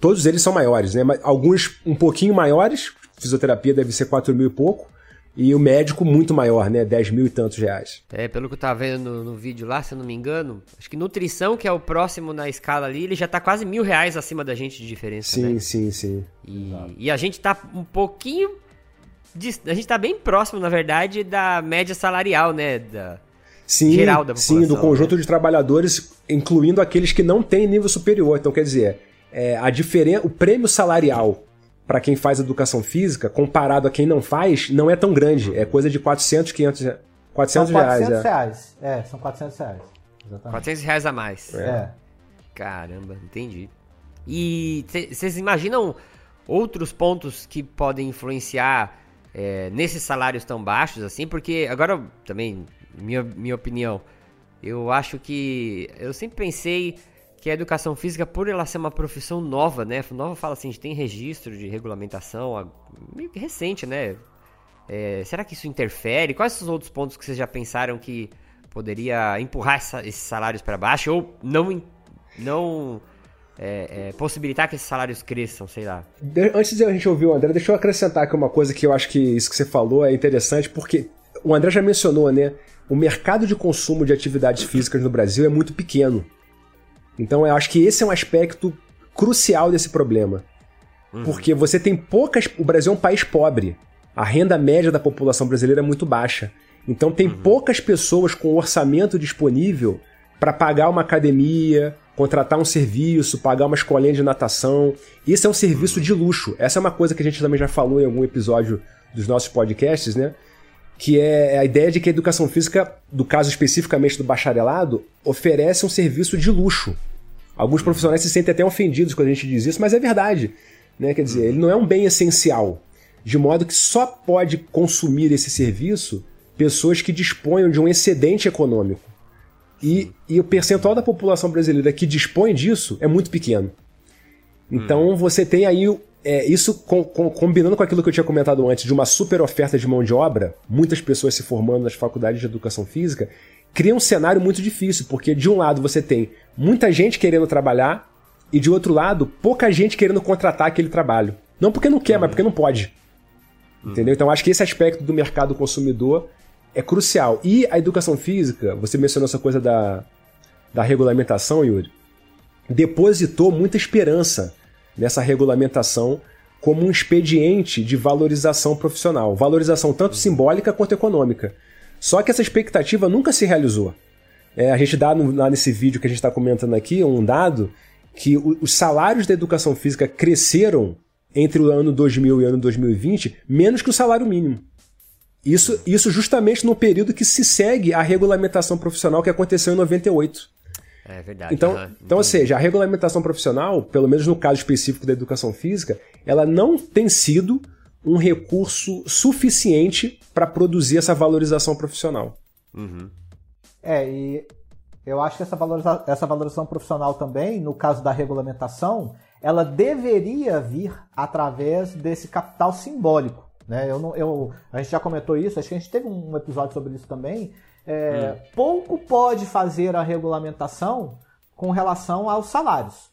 todos eles são maiores, né? Alguns um pouquinho maiores, fisioterapia deve ser 4 mil e pouco, e o médico muito maior, né? 10 mil e tantos reais. É, pelo que eu tava vendo no, no, vídeo lá, se eu não me engano, acho que nutrição, que é o próximo na escala ali, ele já tá quase mil reais acima da gente de diferença. Sim, né? sim, sim. E, e, a gente tá um pouquinho. A gente tá bem próximo, na verdade, da média salarial, né? Da, sim, geral da população. Sim, do conjunto né? de trabalhadores, incluindo aqueles que não têm nível superior. Então, quer dizer, é, a diferença, o prêmio salarial para quem faz educação física, comparado a quem não faz, não é tão grande. É coisa de 400, 500, 400 são 400 reais. É. reais. É. é, são 400 reais. Exatamente. 400 reais a mais. É. é. Caramba, entendi. E vocês imaginam outros pontos que podem influenciar é, nesses salários tão baixos assim? Porque agora também, minha, minha opinião, eu acho que eu sempre pensei que a educação física, por ela ser uma profissão nova, né? Nova fala assim, a gente tem registro de regulamentação meio que recente, né? É, será que isso interfere? Quais os outros pontos que vocês já pensaram que poderia empurrar essa, esses salários para baixo ou não, não é, é, possibilitar que esses salários cresçam, sei lá? Antes de a gente ouvir o André, deixa eu acrescentar aqui uma coisa que eu acho que isso que você falou é interessante, porque o André já mencionou, né? O mercado de consumo de atividades físicas no Brasil é muito pequeno. Então eu acho que esse é um aspecto crucial desse problema. Uhum. Porque você tem poucas. O Brasil é um país pobre. A renda média da população brasileira é muito baixa. Então tem uhum. poucas pessoas com orçamento disponível para pagar uma academia, contratar um serviço, pagar uma escolinha de natação. Isso é um serviço uhum. de luxo. Essa é uma coisa que a gente também já falou em algum episódio dos nossos podcasts, né? Que é a ideia de que a educação física, do caso especificamente do bacharelado, oferece um serviço de luxo. Alguns profissionais se sentem até ofendidos quando a gente diz isso, mas é verdade. Né? Quer dizer, ele não é um bem essencial. De modo que só pode consumir esse serviço pessoas que disponham de um excedente econômico. E, e o percentual da população brasileira que dispõe disso é muito pequeno. Então hum. você tem aí é, isso com, com, combinando com aquilo que eu tinha comentado antes, de uma super oferta de mão de obra, muitas pessoas se formando nas faculdades de educação física, cria um cenário muito difícil, porque de um lado você tem muita gente querendo trabalhar e de outro lado, pouca gente querendo contratar aquele trabalho. Não porque não quer, uhum. mas porque não pode. Uhum. Entendeu? Então acho que esse aspecto do mercado consumidor é crucial. E a educação física, você mencionou essa coisa da, da regulamentação, Yuri, depositou muita esperança nessa regulamentação como um expediente de valorização profissional. Valorização tanto simbólica quanto econômica. Só que essa expectativa nunca se realizou. É, a gente dá no, lá nesse vídeo que a gente está comentando aqui um dado que o, os salários da educação física cresceram entre o ano 2000 e o ano 2020 menos que o salário mínimo. Isso, isso justamente no período que se segue a regulamentação profissional que aconteceu em 98. É verdade. Então, uhum. então, ou seja, a regulamentação profissional, pelo menos no caso específico da educação física, ela não tem sido um recurso suficiente para produzir essa valorização profissional. Uhum. É, e eu acho que essa, valoriza essa valorização profissional também, no caso da regulamentação, ela deveria vir através desse capital simbólico. Né? Eu não, eu, a gente já comentou isso, acho que a gente teve um episódio sobre isso também. É, hum. Pouco pode fazer a regulamentação com relação aos salários,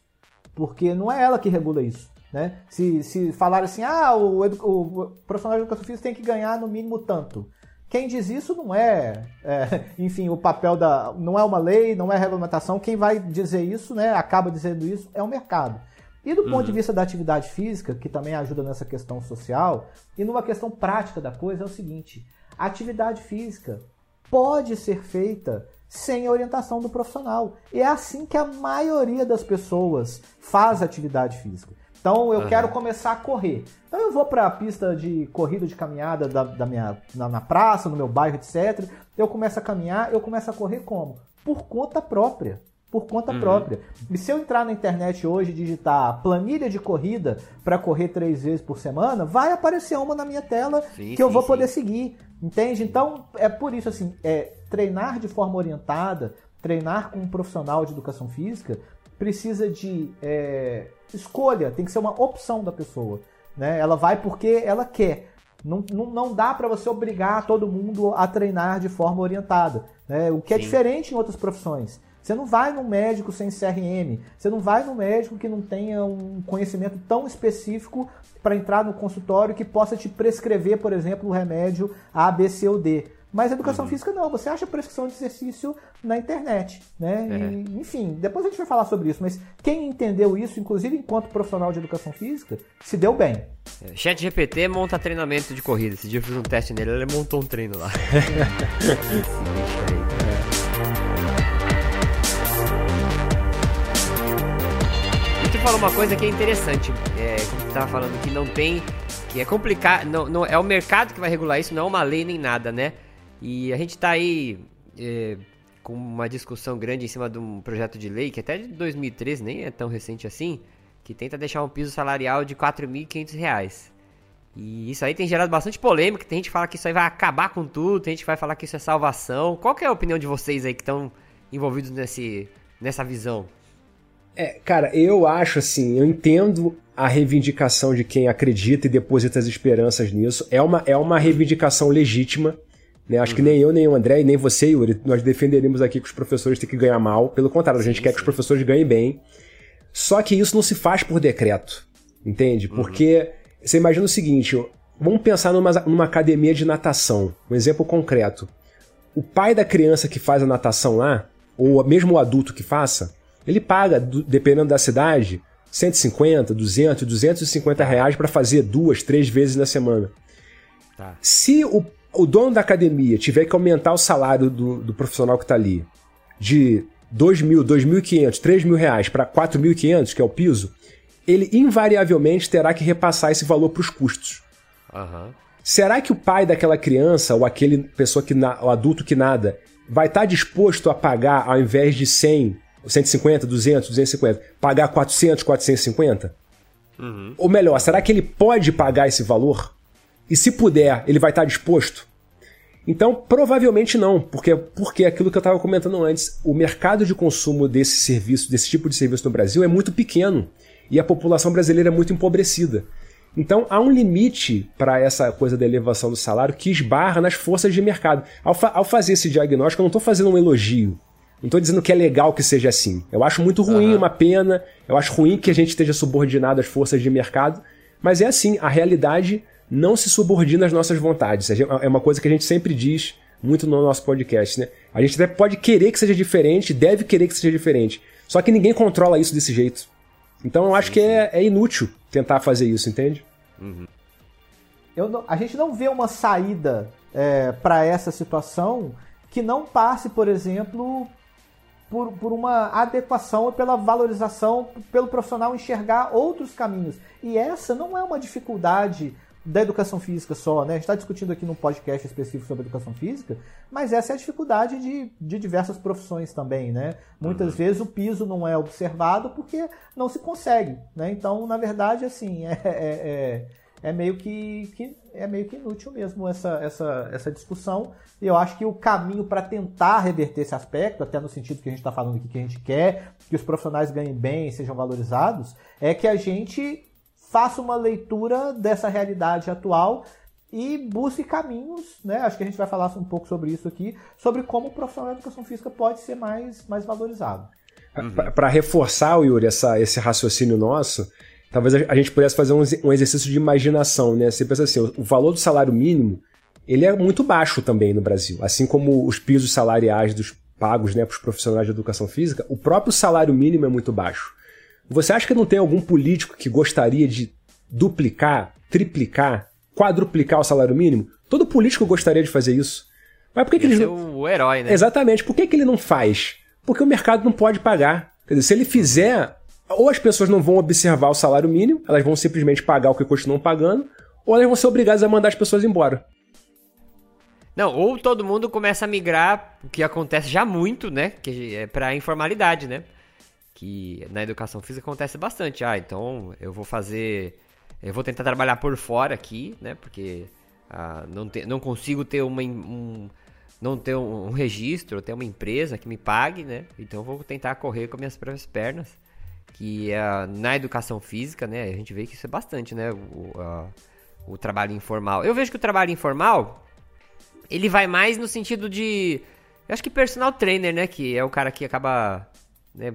porque não é ela que regula isso. Né? Se, se falar assim, ah, o, o profissional de educação física tem que ganhar no mínimo tanto. Quem diz isso não é, é, enfim, o papel da. não é uma lei, não é regulamentação. Quem vai dizer isso, né, acaba dizendo isso, é o mercado. E do ponto de vista da atividade física, que também ajuda nessa questão social, e numa questão prática da coisa, é o seguinte: a atividade física pode ser feita sem a orientação do profissional. E é assim que a maioria das pessoas faz atividade física. Então eu Aham. quero começar a correr. Então eu vou para a pista de corrida de caminhada da, da minha, na, na praça, no meu bairro, etc. Eu começo a caminhar, eu começo a correr como? Por conta própria. Por conta Uhum. própria. E se eu entrar na internet hoje e digitar planilha de corrida para correr três vezes por semana, vai aparecer uma na minha tela Sim, que eu sim, vou sim. poder seguir. Entende? Então é por isso assim, é treinar de forma orientada, treinar com um profissional de educação física precisa de é, escolha, tem que ser uma opção da pessoa. Né? Ela vai porque ela quer. Não, não, não dá para você obrigar todo mundo a treinar de forma orientada. Né? O que é Sim. diferente em outras profissões. Você não vai num médico sem CRM. Você não vai num médico que não tenha um conhecimento tão específico para entrar no consultório que possa te prescrever, por exemplo, o remédio A, B, C ou D. Mas educação física não, você acha prescrição de exercício na internet, né? E, enfim, depois a gente vai falar sobre isso, mas quem entendeu isso, inclusive enquanto profissional de educação física, se deu bem. É, Chat GPT monta treinamento de corrida. Esse dia eu fiz um teste nele, ele montou um treino lá. E tu falou uma coisa que é interessante, é, como tu tava falando que não tem, que é complicado, não, não, é o mercado que vai regular isso, não é uma lei nem nada, né? E a gente tá aí é, com uma discussão grande em cima de um projeto de lei, que até de 2013, nem é tão recente assim, que tenta deixar um piso salarial de 4.500 reais. E isso aí tem gerado bastante polêmica, tem gente que fala que isso aí vai acabar com tudo, tem gente que vai falar que isso é salvação. Qual é a opinião de vocês aí que estão envolvidos nesse, nessa visão? É, cara, eu acho assim, eu entendo a reivindicação de quem acredita e deposita as esperanças nisso. É uma, é uma reivindicação legítima. Né? Acho que nem eu, nem o André, nem você, Yuri, nós defenderemos aqui que os professores têm que ganhar mal. Pelo contrário, a gente quer que os professores ganhem bem. Só que isso não se faz por decreto. Entende? Porque você imagina o seguinte: vamos pensar numa, numa academia de natação. Um exemplo concreto. O pai da criança que faz a natação lá, ou mesmo o adulto que faça, ele paga, do- dependendo da cidade, 150, 200, 250 reais para fazer duas, três vezes na semana. Tá. Se o, o dono da academia tiver que aumentar o salário do, do profissional que está ali de 2 mil, 2.500, 3 mil reais para 4.500, que é o piso, ele invariavelmente terá que repassar esse valor para os custos. Aham. Será que o pai daquela criança ou aquele pessoa que na- o adulto que nada vai estar disposto a pagar ao invés de 100, 150, 200, 250, pagar 400, 450? Ou melhor, será que ele pode pagar esse valor? E se puder, ele vai estar disposto? Então, provavelmente não, porque porque aquilo que eu estava comentando antes, o mercado de consumo desse serviço, desse tipo de serviço no Brasil é muito pequeno e a população brasileira é muito empobrecida. Então, há um limite para essa coisa da elevação do salário que esbarra nas forças de mercado. Ao, fa- ao fazer esse diagnóstico, eu não estou fazendo um elogio. Não estou dizendo que é legal que seja assim. Eu acho muito ruim, uma pena. Eu acho ruim que a gente esteja subordinado às forças de mercado. Mas é assim, a realidade não se subordina às nossas vontades. É uma coisa que a gente sempre diz muito no nosso podcast, né? A gente até pode querer que seja diferente, deve querer que seja diferente. Só que ninguém controla isso desse jeito. Então eu acho que é, é inútil tentar fazer isso, entende? Eu não- a gente não vê uma saída para essa situação que não passe, por exemplo, por, por uma adequação e pela valorização, pelo profissional enxergar outros caminhos. E essa não é uma dificuldade da educação física só, né? A gente está discutindo aqui num podcast específico sobre educação física, mas essa é a dificuldade de, de diversas profissões também, né? Muitas vezes o piso não é observado porque não se consegue, né? Então, na verdade, assim, é, é, é, é meio que, que é meio que inútil mesmo essa, essa, essa discussão. E eu acho que o caminho para tentar reverter esse aspecto, até no sentido que a gente está falando aqui, que a gente quer que os profissionais ganhem bem e sejam valorizados, é que a gente faça uma leitura dessa realidade atual e busque caminhos, né? Acho que a gente vai falar um pouco sobre isso aqui, sobre como o profissional de educação física pode ser mais, mais valorizado. Para reforçar, Yuri, essa, esse raciocínio nosso, talvez a, gente pudesse fazer um, um exercício de imaginação, né? Você pensa assim, o, o valor do salário mínimo, ele é muito baixo também no Brasil. Assim como os pisos salariais dos pagos né, para os profissionais de educação física, o próprio salário mínimo é muito baixo. Você acha que não tem algum político que gostaria de duplicar, triplicar, quadruplicar o salário mínimo? Todo político gostaria de fazer isso. Mas por que, que Ele não... o, o herói, né? Exatamente. Por que, que ele não faz? Porque o mercado não pode pagar. Quer dizer, se ele fizer, ou as pessoas não vão observar o salário mínimo, elas vão simplesmente pagar o que continuam pagando, ou elas vão ser obrigadas a mandar as pessoas embora. Não, ou todo mundo começa a migrar, o que acontece já muito, né? Que é pra informalidade, né? Que na educação física acontece bastante. Ah, então eu vou fazer. Eu vou tentar trabalhar por fora aqui, né? Porque ah, não, te, não consigo ter uma, um. Não ter um, registro, ter uma empresa que me pague, né? Então eu vou tentar correr com minhas próprias pernas. Que é na educação física, né? A gente vê que isso é bastante, né? O, o trabalho informal. Eu vejo que o trabalho informal ele vai mais no sentido de. Eu acho que personal trainer, né? Que é o cara que acaba. Né,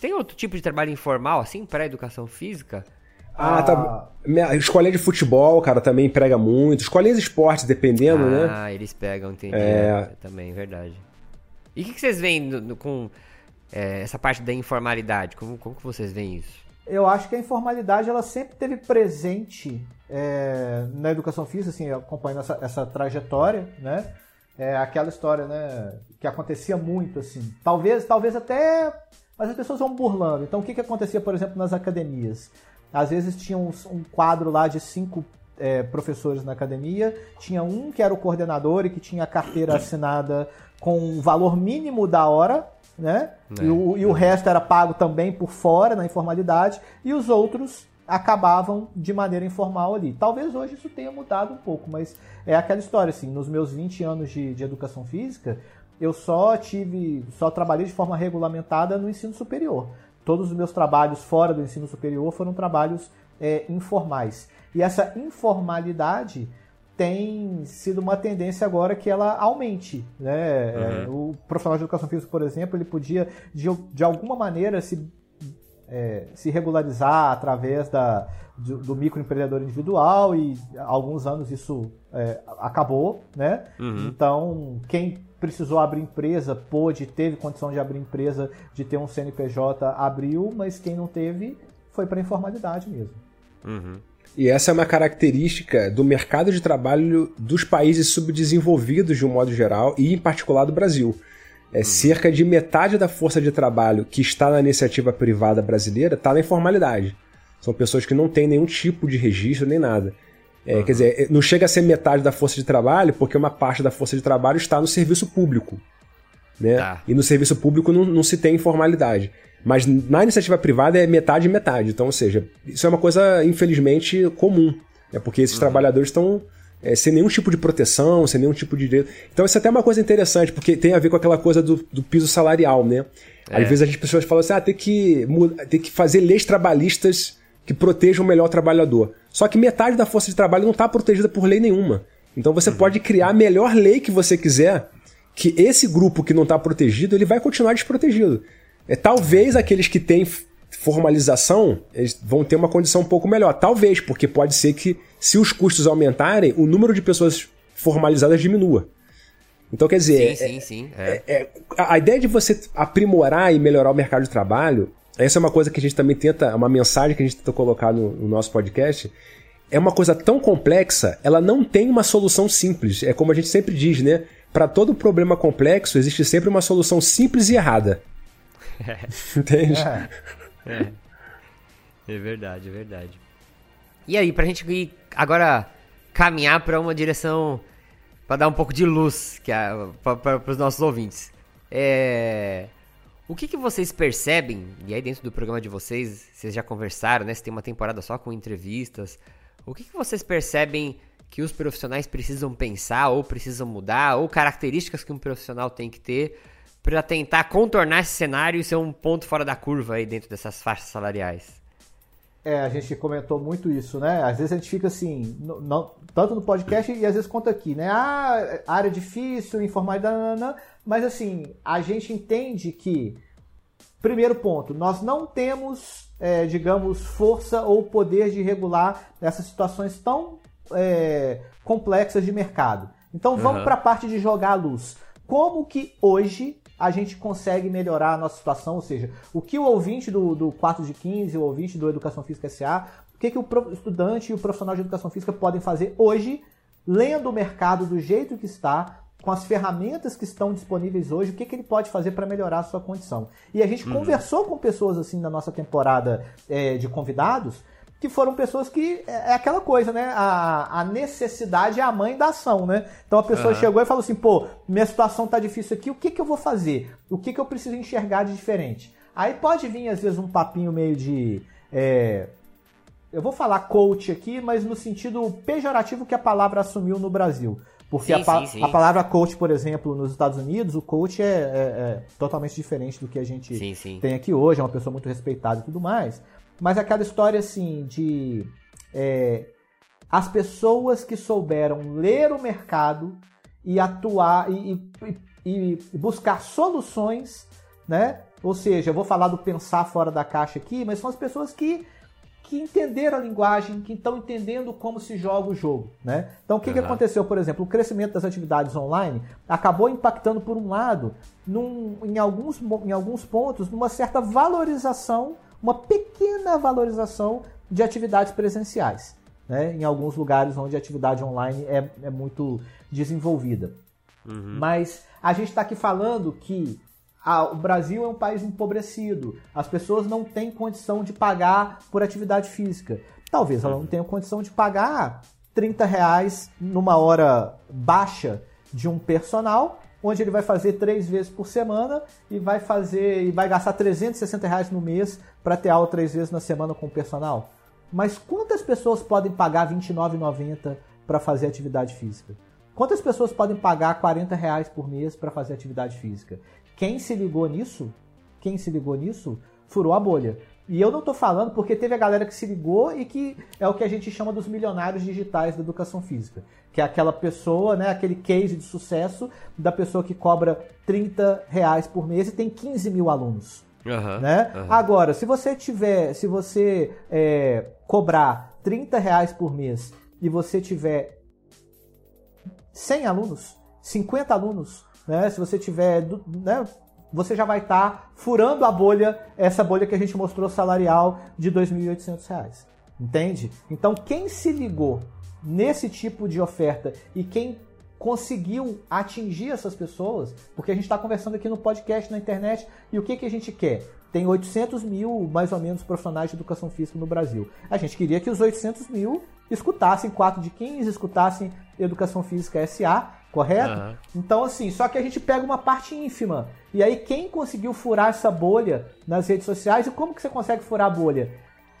tem outro tipo de trabalho informal, assim, para educação física? Ah, tá. Minha- Escolinha de futebol, cara, também emprega muito. Escolinhas de esportes, dependendo, né? ah, eles pegam, entendi. É. É, também, verdade. E o que, que vocês veem no- no- com é, essa parte da informalidade? Como, como que vocês veem isso? Eu acho que a informalidade ela sempre teve presente é, na educação física, assim, acompanhando essa, essa trajetória, né? É aquela história, né, que acontecia muito, assim. Talvez, talvez até, mas as pessoas vão burlando. Então, o que, que acontecia, por exemplo, nas academias? Às vezes tinha um, um quadro lá de cinco é, professores na academia, tinha um que era o coordenador e que tinha a carteira assinada com um valor mínimo da hora, né? É. E, o, e o resto era pago também por fora, na informalidade, e os outros acabavam de maneira informal ali. Talvez hoje isso tenha mudado um pouco, mas é aquela história, assim, nos meus 20 anos de, de educação física, eu só tive, só trabalhei de forma regulamentada no ensino superior. Todos os meus trabalhos fora do ensino superior foram trabalhos é, informais. E essa informalidade tem sido uma tendência agora que ela aumente. Né? É, O profissional de educação física, por exemplo, ele podia, de, de alguma maneira, se, é, se regularizar através da, do, do microempreendedor individual e há alguns anos isso é, acabou. Né? Então, quem precisou abrir empresa pôde, teve condição de abrir empresa, de ter um CNPJ, abriu, mas quem não teve foi para informalidade mesmo. E essa é uma característica do mercado de trabalho dos países subdesenvolvidos de um modo geral e em particular do Brasil. É cerca de metade da força de trabalho que está na iniciativa privada brasileira está na informalidade. São pessoas que não têm nenhum tipo de registro nem nada. É, Quer dizer, não chega a ser metade da força de trabalho, porque uma parte da força de trabalho está no serviço público. Né? Tá. E no serviço público não, não se tem informalidade. Mas na iniciativa privada é metade e metade. Então, ou seja, isso é uma coisa, infelizmente, comum. Né? Porque esses trabalhadores estão é, sem nenhum tipo de proteção, sem nenhum tipo de direito. Então, isso é até uma coisa interessante, porque tem a ver com aquela coisa do, do piso salarial, né? Às vezes as pessoas falam assim: ah, tem que, tem que fazer leis trabalhistas que protejam melhor o trabalhador. Só que metade da força de trabalho não está protegida por lei nenhuma. Então você pode criar a melhor lei que você quiser, que esse grupo que não está protegido, ele vai continuar desprotegido. É, talvez aqueles que têm formalização, eles vão ter uma condição um pouco melhor. Talvez, porque pode ser que, se os custos aumentarem, o número de pessoas formalizadas diminua. Então, quer dizer, Sim, sim, sim. É. é, a a ideia de você aprimorar e melhorar o mercado de trabalho, essa é uma coisa que a gente também tenta, é uma mensagem que a gente tenta colocar no, no nosso podcast. É uma coisa tão complexa, ela não tem uma solução simples. É como a gente sempre diz, né? Para todo problema complexo, existe sempre uma solução simples e errada. Entende? É verdade, é verdade. E aí, pra gente ir agora caminhar pra uma direção pra dar um pouco de luz que a, pra, pra, pros nossos ouvintes. É, o que, que vocês percebem, e aí dentro do programa de vocês, vocês já conversaram, né? Você tem uma temporada só com entrevistas. O que, que vocês percebem que os profissionais precisam pensar, ou precisam mudar, ou características que um profissional tem que ter pra tentar contornar esse cenário e ser um ponto fora da curva aí dentro dessas faixas salariais? É, a gente comentou muito isso, né? Às vezes a gente fica assim, no- não- tanto no podcast e às vezes conta aqui, né? Ah, área difícil, informalidade, mas assim, a gente entende que, primeiro ponto, nós não temos, é, digamos, força ou poder de regular essas situações tão é, complexas de mercado. Então vamos Aham. para a parte de jogar a luz. Como que hoje a gente consegue melhorar a nossa situação, ou seja, o que o ouvinte do, do 4 de 15, o ouvinte do Educação Física SA, o que, que o estudante e o profissional de educação física podem fazer hoje, lendo o mercado do jeito que está, com as ferramentas que estão disponíveis hoje, o que, que ele pode fazer para melhorar a sua condição. E a gente uhum. conversou com pessoas assim na nossa temporada é, de convidados, que foram pessoas que é, é aquela coisa, né? A, a, necessidade é a mãe da ação, né? Então a pessoa uhum. chegou e falou assim: pô, minha situação tá difícil aqui, o que, que eu vou fazer? O que, que eu preciso enxergar de diferente? Aí pode vir, às vezes, um papinho meio de. É, eu vou falar coach aqui, mas no sentido pejorativo que a palavra assumiu no Brasil. Porque sim, a, sim, sim. a, palavra coach, por exemplo, nos Estados Unidos, o coach é, é, é totalmente diferente do que a gente tem aqui hoje, é uma pessoa muito respeitada e tudo mais. Mas aquela história assim de é, as pessoas que souberam ler o mercado e atuar e, e, e buscar soluções, né? Ou seja, eu vou falar do pensar fora da caixa aqui, mas são as pessoas que que entenderam a linguagem, que estão entendendo como se joga o jogo. Né? Então, o que, uhum. que aconteceu, por exemplo? O crescimento das atividades online acabou impactando, por um lado, num, em, alguns, em alguns pontos, numa certa valorização, uma pequena valorização de atividades presenciais. Né? Em alguns lugares onde a atividade online é, é muito desenvolvida. Uhum. Mas a gente está aqui falando que ah, o Brasil é um país empobrecido, as pessoas não têm condição de pagar por atividade física. Talvez ela não tenha condição de pagar 30 reais numa hora baixa de um personal, onde ele vai fazer três vezes por semana e vai fazer e vai gastar 360 reais no mês para ter aula três vezes na semana com o personal. Mas quantas pessoas podem pagar R$29,90 para fazer atividade física? Quantas pessoas podem pagar 40 reais por mês para fazer atividade física? Quem se ligou nisso, quem se ligou nisso, furou a bolha. E eu não estou falando porque teve a galera que se ligou e que é o que a gente chama dos milionários digitais da educação física. Que é aquela pessoa, né, aquele case de sucesso da pessoa que cobra 30 reais por mês e tem 15 mil alunos. Uhum, né? Uhum. Agora, se você tiver, se você é, cobrar 30 reais por mês e você tiver 100 alunos, 50 alunos, né? Se você tiver, né? Você já vai estar tá furando a bolha, essa bolha que a gente mostrou salarial de R$ 2.800. Entende? Então, quem se ligou nesse tipo de oferta e quem conseguiu atingir essas pessoas, porque a gente está conversando aqui no podcast, na internet, e o que, que a gente quer? Tem 800 mil, mais ou menos, profissionais de educação física no Brasil. A gente queria que os 800 mil escutassem 4 de 15, escutassem Educação Física SA, correto? Uhum. Então, assim, só que a gente pega uma parte ínfima. E aí, quem conseguiu furar essa bolha nas redes sociais, e como que você consegue furar a bolha?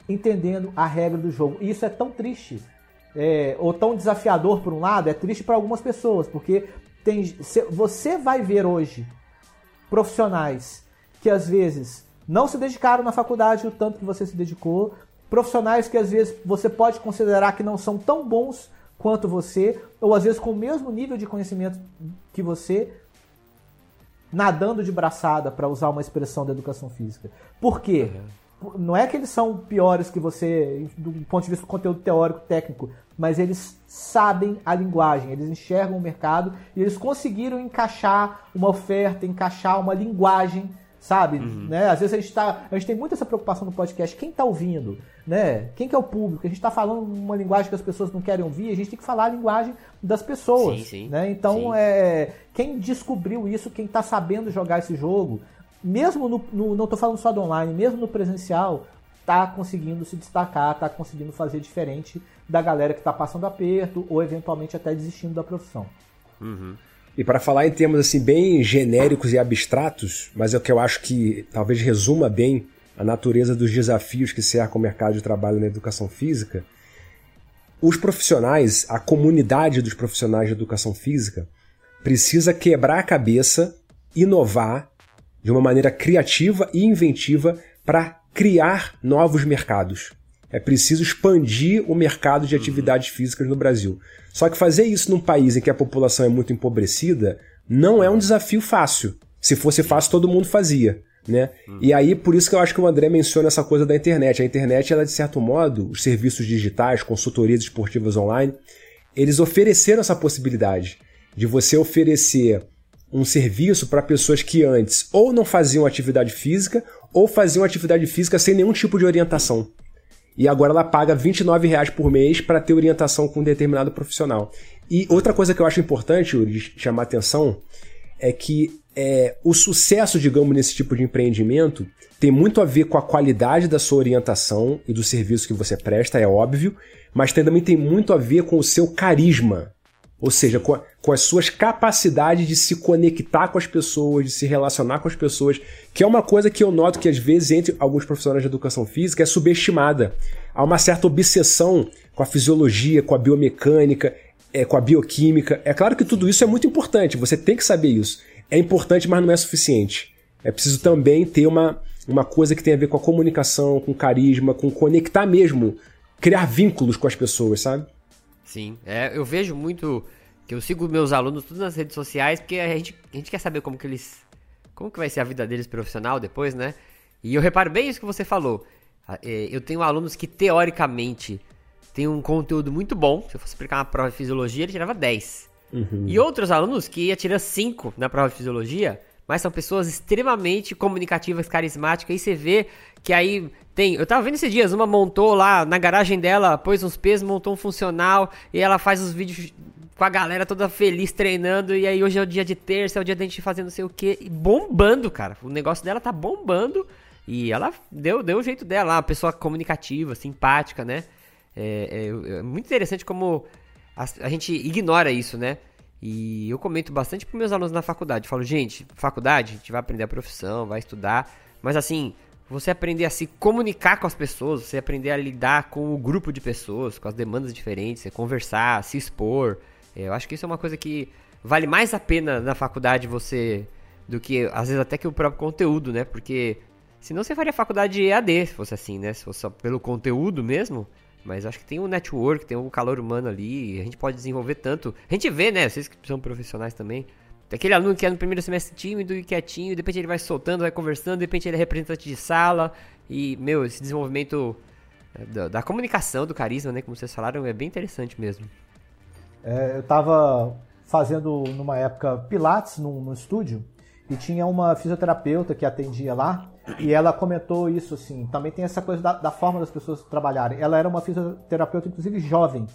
Entendendo a regra do jogo. E isso é tão triste, é, ou tão desafiador por um lado, é triste para algumas pessoas, porque tem, você vai ver hoje profissionais que às vezes não se dedicaram na faculdade o tanto que você se dedicou, profissionais que às vezes você pode considerar que não são tão bons quanto você, ou às vezes com o mesmo nível de conhecimento que você, nadando de braçada, para usar uma expressão da educação física. Por quê? Uhum. Não é que eles são piores que você do ponto de vista do conteúdo teórico, técnico, mas eles sabem a linguagem, eles enxergam o mercado e eles conseguiram encaixar uma oferta, encaixar uma linguagem sabe? Uhum. Né? Às vezes a gente, tá, a gente tem muito essa preocupação no podcast, quem está ouvindo, né? Quem que é o público? A gente está falando uma linguagem que as pessoas não querem ouvir, a gente tem que falar a linguagem das pessoas, sim, sim. né? Então, sim. é, quem descobriu isso, quem está sabendo jogar esse jogo, mesmo no, no não estou falando só do online, mesmo no presencial, está conseguindo se destacar, está conseguindo fazer diferente da galera que está passando aperto ou eventualmente até desistindo da profissão. Uhum. E para falar em termos assim bem genéricos e abstratos, mas é o que eu acho que talvez resuma bem a natureza dos desafios que cercam o mercado de trabalho na educação física, os profissionais, a comunidade dos profissionais de educação física, precisa quebrar a cabeça, inovar de uma maneira criativa e inventiva para criar novos mercados. É preciso expandir o mercado de atividades físicas no Brasil. Só que fazer isso num país em que a população é muito empobrecida não é um desafio fácil. Se fosse fácil, todo mundo fazia. Né? E aí, por isso que eu acho que o André menciona essa coisa da internet. A internet, ela, de certo modo, os serviços digitais, consultorias esportivas online, eles ofereceram essa possibilidade de você oferecer um serviço para pessoas que antes ou não faziam atividade física ou faziam atividade física sem nenhum tipo de orientação. E agora ela paga 29 reais por mês para ter orientação com um determinado profissional. E outra coisa que eu acho importante de chamar atenção é que é, o sucesso, digamos, nesse tipo de empreendimento tem muito a ver com a qualidade da sua orientação e do serviço que você presta, é óbvio, mas também tem muito a ver com o seu carisma, ou seja, com, a, com, as suas capacidades de se conectar com as pessoas, de se relacionar com as pessoas, que é uma coisa que eu noto que às vezes entre alguns profissionais de educação física é subestimada. Há uma certa obsessão com a fisiologia, com a biomecânica, é, com a bioquímica. É claro que tudo isso é muito importante, você tem que saber isso. É importante, mas não é suficiente. É preciso também ter uma, uma coisa que tem a ver com a comunicação, com carisma, com conectar mesmo, criar vínculos com as pessoas, sabe? Sim, é, eu vejo muito que eu sigo meus alunos tudo nas redes sociais porque a gente, a gente quer saber como que eles como que vai ser a vida deles profissional depois, né? E eu reparo bem isso que você falou. É, eu tenho alunos que teoricamente têm um conteúdo muito bom. Se eu fosse explicar uma prova de fisiologia, ele tirava 10. Uhum. E outros alunos que ia tirar 5 na prova de fisiologia, mas são pessoas extremamente comunicativas, carismáticas. E você vê que aí tem. Eu tava vendo esses dias, uma montou lá na garagem dela, pôs uns pesos, montou um funcional e ela faz os vídeos com a galera toda feliz treinando. E aí hoje é o dia de terça, é o dia da gente fazer não sei o que. bombando, cara. O negócio dela tá bombando. E ela deu, deu o jeito dela, uma pessoa comunicativa, simpática, né? É, é, é muito interessante como a, a gente ignora isso, né? E eu comento bastante para meus alunos na faculdade. falo, gente, faculdade, a gente vai aprender a profissão, vai estudar. Mas assim, você aprender a se comunicar com as pessoas, você aprender a lidar com o grupo de pessoas, com as demandas diferentes, você conversar, se expor. É, eu acho que isso é uma coisa que vale mais a pena na faculdade você do que, às vezes, até que o próprio conteúdo, né? Porque senão você faria faculdade EAD, se fosse assim, né? Se fosse só pelo conteúdo mesmo. Mas acho que tem um network, tem um calor humano ali, a gente pode desenvolver tanto. A gente vê, né? Vocês que são profissionais também. Tem aquele aluno que é no primeiro semestre tímido e quietinho, de repente ele vai soltando, vai conversando, de repente ele é representante de sala. E, meu, esse desenvolvimento é, da, da comunicação, do carisma, né? Como vocês falaram, é bem interessante mesmo. É, eu tava fazendo, numa época, Pilates no estúdio e tinha uma fisioterapeuta que atendia lá. E ela comentou isso, assim, também tem essa coisa da, da, forma das pessoas trabalharem. Ela era uma fisioterapeuta, inclusive, jovem.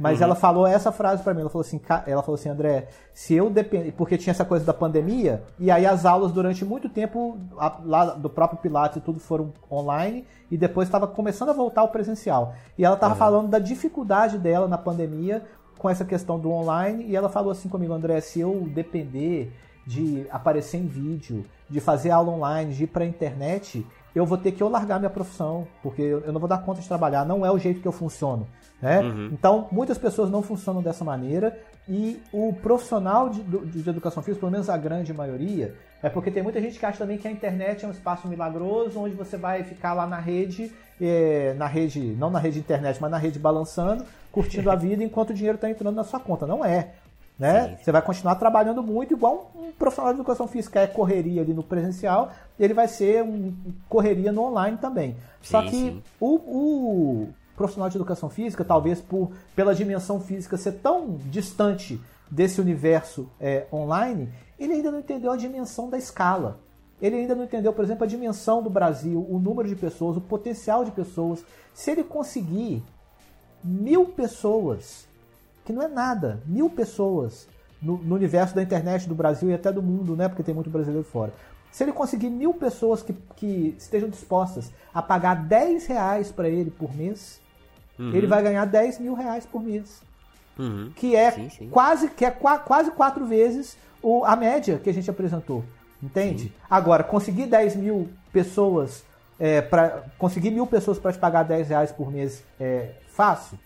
Mas uhum. ela falou essa frase para mim, ela falou assim, ela falou assim, André, se eu depender, porque tinha essa coisa da pandemia, e aí as aulas durante muito tempo lá do próprio Pilates e tudo foram online, e depois estava começando a voltar ao presencial. E ela estava uhum. falando da dificuldade dela na pandemia com essa questão do online, e ela falou assim comigo, André, se eu depender de aparecer em vídeo, de fazer aula online, de ir para a internet, eu vou ter que eu largar minha profissão, porque eu não vou dar conta de trabalhar, não é o jeito que eu funciono. Né? Uhum. Então, muitas pessoas não funcionam dessa maneira e o profissional de, de, de, educação física, pelo menos a grande maioria, é porque tem muita gente que acha também que a internet é um espaço milagroso onde você vai ficar lá na rede, é, na rede, não na rede internet, mas na rede balançando, curtindo a vida enquanto o dinheiro está entrando na sua conta. Não é. Né? Você vai continuar trabalhando muito, igual um profissional de educação física é correria ali no presencial, ele vai ser um correria no online também. Sim, Só que o, o, profissional de educação física, talvez por pela dimensão física ser tão distante desse universo é, online, ele ainda não entendeu a dimensão da escala. Ele ainda não entendeu, por exemplo, a dimensão do Brasil, o número de pessoas, o potencial de pessoas. Se ele conseguir mil pessoas que não é nada. Mil pessoas no, no, universo da internet do Brasil e até do mundo, né? Porque tem muito brasileiro fora. Se ele conseguir mil pessoas que, que estejam dispostas a pagar 10 reais para ele por mês, uhum. ele vai ganhar 10 mil reais por mês. Uhum. Que é sim, sim. quase que é qua, quase quatro vezes o, a média que a gente apresentou. Entende? Sim. Agora, conseguir 10 mil pessoas, é, para conseguir mil pessoas para te pagar 10 reais por mês é fácil?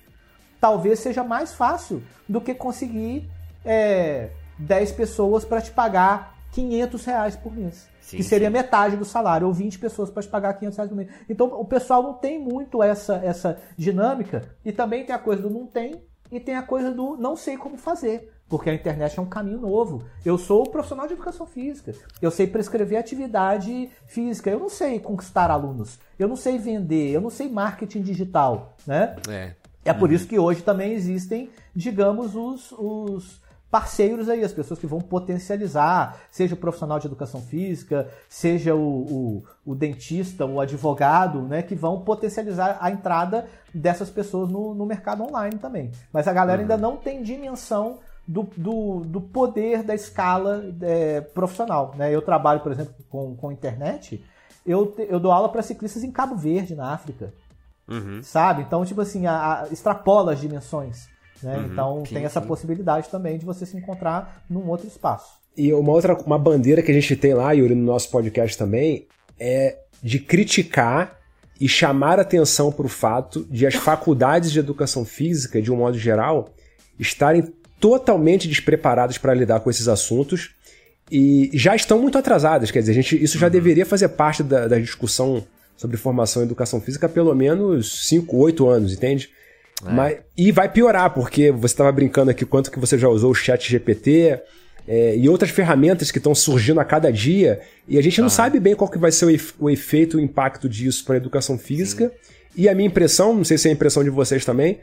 Talvez seja mais fácil do que conseguir é, 10 pessoas para te pagar 500 reais por mês. Sim, que seria sim. metade do salário, ou 20 pessoas para te pagar 500 reais por mês. Então o pessoal não tem muito essa, essa dinâmica, e também tem a coisa do não tem, e tem a coisa do não sei como fazer. Porque a internet é um caminho novo. Eu sou profissional de educação física. Eu sei prescrever atividade física. Eu não sei conquistar alunos. Eu não sei vender. Eu não sei marketing digital. Né? É. É por uhum. isso que hoje também existem, digamos, os, os parceiros aí, as pessoas que vão potencializar, seja o profissional de educação física, seja o, o, o dentista, o advogado, né, que vão potencializar a entrada dessas pessoas no, no mercado online também. Mas a galera uhum. ainda não tem dimensão do, do, do poder da escala é, profissional. Né? Eu trabalho, por exemplo, com, com internet, eu, eu dou aula para ciclistas em Cabo Verde, na África. Uhum. Sabe? Então, tipo assim, a, a, extrapola as dimensões. Né? Uhum, então sim, tem essa sim. possibilidade também de você se encontrar num outro espaço. E uma outra uma bandeira que a gente tem lá, Yuri, no nosso podcast também, é de criticar e chamar atenção para o fato de as faculdades de educação física, de um modo geral, estarem totalmente despreparadas para lidar com esses assuntos e já estão muito atrasadas. Quer dizer, a gente, isso já uhum. deveria fazer parte da, da, discussão sobre formação e educação física há pelo menos 5, 8 anos, entende? É. Mas, e vai piorar, porque você estava brincando aqui quanto que você já usou o chat GPT é, e outras ferramentas que estão surgindo a cada dia, e a gente não sabe bem qual que vai ser o, o efeito, o impacto disso para a educação física. Sim. E a minha impressão, não sei se é a impressão de vocês também,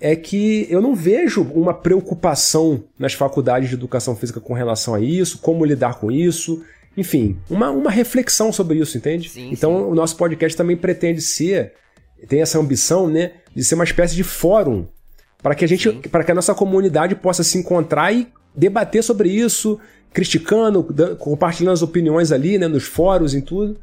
é que eu não vejo uma preocupação nas faculdades de educação física com relação a isso, como lidar com isso. Enfim, uma, uma reflexão sobre isso, entende? Sim, então sim. o nosso podcast também pretende ser, tem essa ambição, né, de ser uma espécie de fórum para que a gente, para que a nossa comunidade possa se encontrar e debater sobre isso, criticando, compartilhando as opiniões ali, né, nos fóruns e tudo.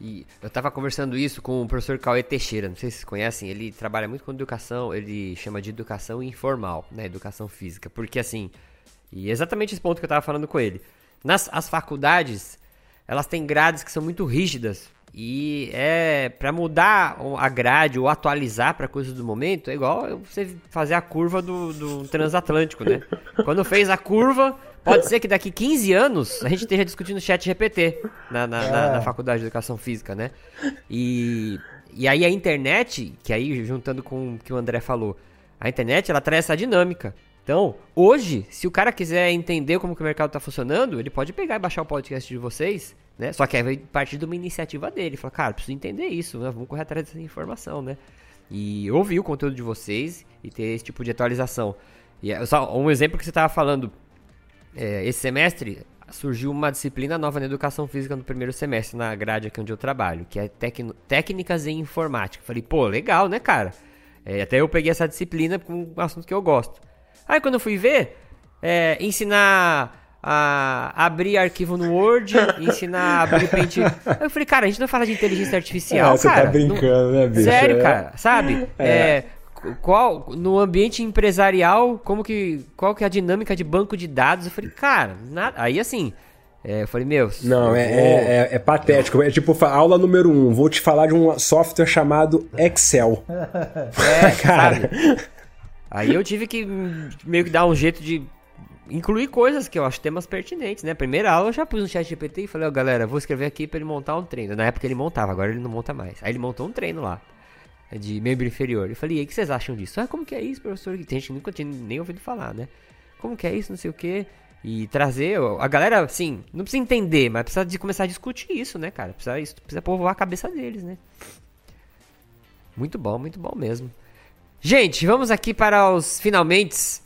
E eu estava conversando isso com o professor Cauê Teixeira, não sei se vocês conhecem, ele trabalha muito com educação, ele chama de educação informal, né, educação física, porque assim, e exatamente esse ponto que eu estava falando com ele. Nas as faculdades, elas têm grades que são muito rígidas e é para mudar a grade ou atualizar para coisas do momento, é igual você fazer a curva do, do transatlântico, né? Quando fez a curva, Pode ser que daqui 15 anos a gente esteja discutindo chat GPT na, na, é. na, na faculdade de educação física, né? E, e aí a internet, que aí juntando com o que o André falou, a internet ela traz essa dinâmica. Então, hoje, se o cara quiser entender como que o mercado está funcionando, ele pode pegar e baixar o podcast de vocês, né? Só que aí vai partir de uma iniciativa dele. Fala, cara, preciso entender isso, né? vamos correr atrás dessa informação, né? E ouvir o conteúdo de vocês e ter esse tipo de atualização. E é só um exemplo que você estava falando é, esse semestre surgiu uma disciplina nova na educação física no primeiro semestre, na grade aqui onde eu trabalho, que é técnicas em informática. Falei, pô, legal, né, cara? É, até eu peguei essa disciplina com um assunto que eu gosto. Aí quando eu fui ver, é, ensinar a abrir arquivo no Word, ensinar a abrir Paint. Aí eu falei, cara, a gente não fala de inteligência artificial, é, você tá cara. Tá brincando, não... né, bicho? Sério, é. cara, sabe? É. é qual no ambiente empresarial, como que qual que é a dinâmica de banco de dados? Eu falei, cara, nada. Aí assim, é, eu falei, meu. Não, é, vou... é, é, é, patético. É tipo, aula número um. Vou te falar de um software chamado Excel. É, cara. Sabe? Aí eu tive que meio que dar um jeito de incluir coisas que eu acho temas pertinentes, né? Primeira aula eu já pus no chat GPT e falei, ó, oh, galera, vou escrever aqui para ele montar um treino. Na época ele montava, agora ele não monta mais. Aí ele montou um treino lá de membro inferior. Eu falei, e aí, o que vocês acham disso? Ah, como que é isso, professor? Tem gente que nunca tinha nem ouvido falar, né? Como que é isso, não sei o quê. E trazer. A galera, assim, não precisa entender, mas precisa de começar a discutir isso, né, cara? Precisa, isso, precisa povoar a cabeça deles, né? Muito bom, muito bom mesmo. Gente, vamos aqui para os finalmente.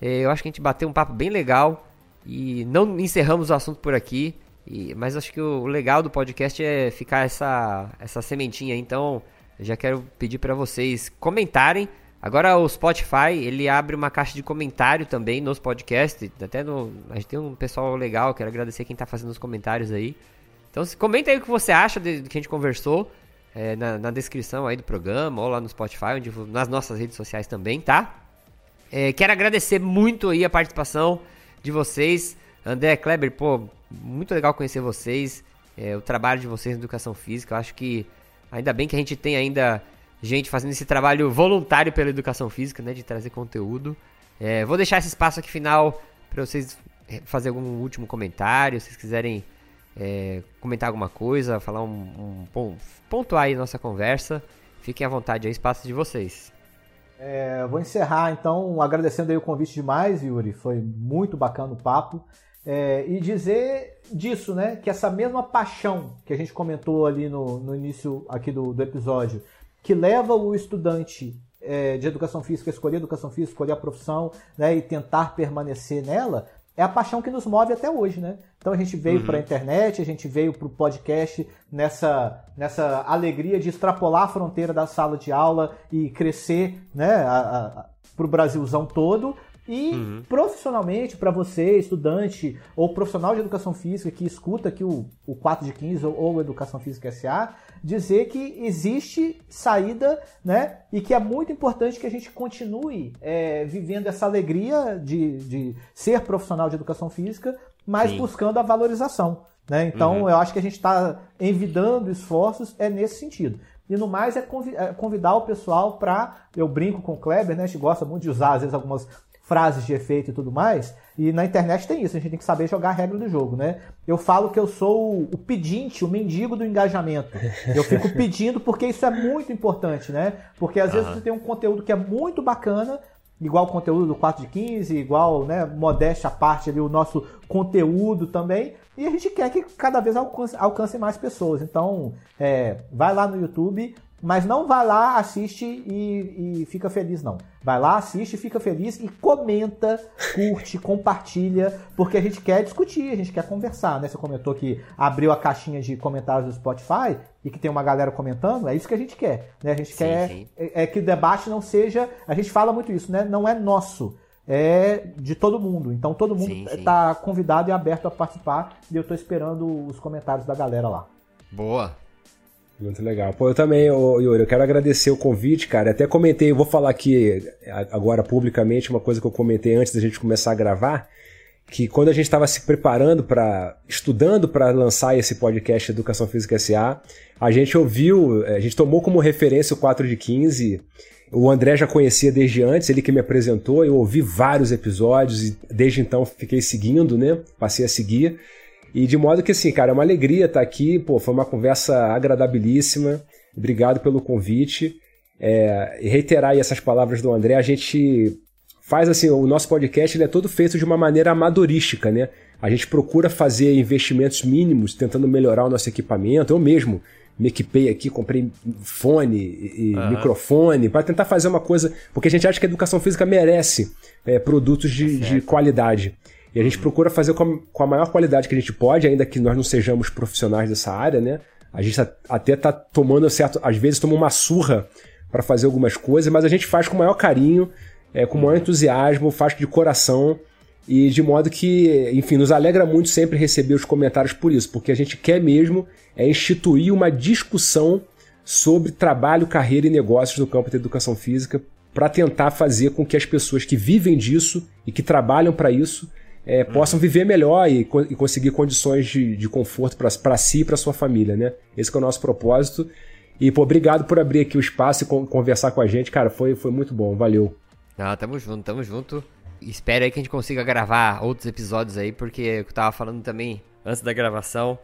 É, eu acho que a gente bateu um papo bem legal. E não encerramos o assunto por aqui. E, mas acho que o legal do podcast é ficar essa, essa sementinha. Então, já quero pedir para vocês comentarem. Agora o Spotify, ele abre uma caixa de comentário também nos podcasts, até no, a gente tem um pessoal legal, quero agradecer quem tá fazendo os comentários aí. Então comenta aí o que você acha do que a gente conversou é, na, na, descrição aí do programa, ou lá no Spotify, onde, nas nossas redes sociais também, tá? É, quero agradecer muito aí a participação de vocês. André Kleber, pô, muito legal conhecer vocês, é, o trabalho de vocês na educação física, eu acho que Ainda bem que a gente tem ainda gente fazendo esse trabalho voluntário pela educação física, né? De trazer conteúdo. É, vou deixar esse espaço aqui final para vocês é, fazer algum último comentário, se vocês quiserem é, comentar alguma coisa, falar um, um, pontuar aí nossa conversa. Fiquem à vontade, é espaço de vocês. É, vou encerrar então agradecendo aí o convite demais, Yuri. Foi muito bacana o papo. É, e dizer disso, né? Que essa mesma paixão que a gente comentou ali no, no início aqui do, do episódio, que leva o estudante é, de educação física a escolher educação física, escolher a profissão né, e tentar permanecer nela, é a paixão que nos move até hoje, né? Então a gente veio uhum. para a internet, a gente veio para o podcast nessa, nessa alegria de extrapolar a fronteira da sala de aula e crescer né, para o Brasilzão todo. E uhum. profissionalmente, para você, estudante ou profissional de educação física que escuta aqui o, o 4 de 15 ou, ou Educação Física SA, dizer que existe saída, né? E que é muito importante que a gente continue é, vivendo essa alegria de, de ser profissional de educação física, mas Sim. buscando a valorização. Né? Então, uhum. eu acho que a gente está envidando esforços é nesse sentido. E no mais é, é convidar o pessoal para. Eu brinco com o Kleber, né? A gente gosta muito de usar, às vezes, algumas frases de efeito e tudo mais. E na internet tem isso, a gente tem que saber jogar a regra do jogo, né? Eu falo que eu sou o pedinte, o mendigo do engajamento. Eu fico pedindo porque isso é muito importante, né? Porque às vezes você tem um conteúdo que é muito bacana, igual o conteúdo do 4 de 15, igual, né, modéstia à parte ali, o nosso conteúdo também, e a gente quer que cada vez alcance, alcance mais pessoas. Então, é, vai lá no YouTube, mas não vai lá, assiste e, e, fica feliz, não. Vai lá, assiste, fica feliz e comenta, curte, compartilha, porque a gente quer discutir, a gente quer conversar, né? Você comentou que abriu a caixinha de comentários do Spotify e que tem uma galera comentando, é isso que a gente quer, né? A gente sim, quer sim. É, é, que o debate não seja, a gente fala muito isso, né? Não é nosso, é de todo mundo. Então todo mundo está convidado e aberto a participar e eu estou esperando os comentários da galera lá. Boa. Muito legal. Pô, eu também, Yuri, eu quero agradecer o convite, cara. Até comentei, vou falar aqui agora publicamente uma coisa que eu comentei antes da gente começar a gravar, que quando a gente estava se preparando para, estudando para lançar esse podcast Educação Física SA, a gente ouviu, a gente tomou como referência o 4 de 15. O André já conhecia desde antes, ele que me apresentou, eu ouvi vários episódios e desde então fiquei seguindo, né? Passei a seguir. E de modo que, assim, cara, é uma alegria estar aqui. Pô, foi uma conversa agradabilíssima. Obrigado pelo convite. É, reiterar aí essas palavras do André, a gente faz assim, o nosso podcast ele é todo feito de uma maneira amadorística, né? A gente procura fazer investimentos mínimos, tentando melhorar o nosso equipamento. Eu mesmo me equipei aqui, comprei fone e uhum. microfone para tentar fazer uma coisa, porque a gente acha que a educação física merece é, produtos de, de qualidade. E a gente procura fazer com a, maior qualidade que a gente pode, ainda que nós não sejamos profissionais dessa área, né? A gente até tá tomando certo, às vezes toma uma surra para fazer algumas coisas, mas a gente faz com o maior carinho, é, com o maior entusiasmo, faz de coração e de modo que, enfim, nos alegra muito sempre receber os comentários por isso, porque a gente quer mesmo é instituir uma discussão sobre trabalho, carreira e negócios no campo da educação física para tentar fazer com que as pessoas que vivem disso e que trabalham para isso é, possam viver melhor e, e conseguir condições de, de conforto para si e para sua família, né? Esse é o nosso propósito. E, pô, obrigado por abrir aqui o espaço e conversar com a gente, cara. Foi, foi muito bom, valeu. Ah, tamo junto, tamo junto. Espero aí que a gente consiga gravar outros episódios aí, porque eu tava falando também antes da gravação.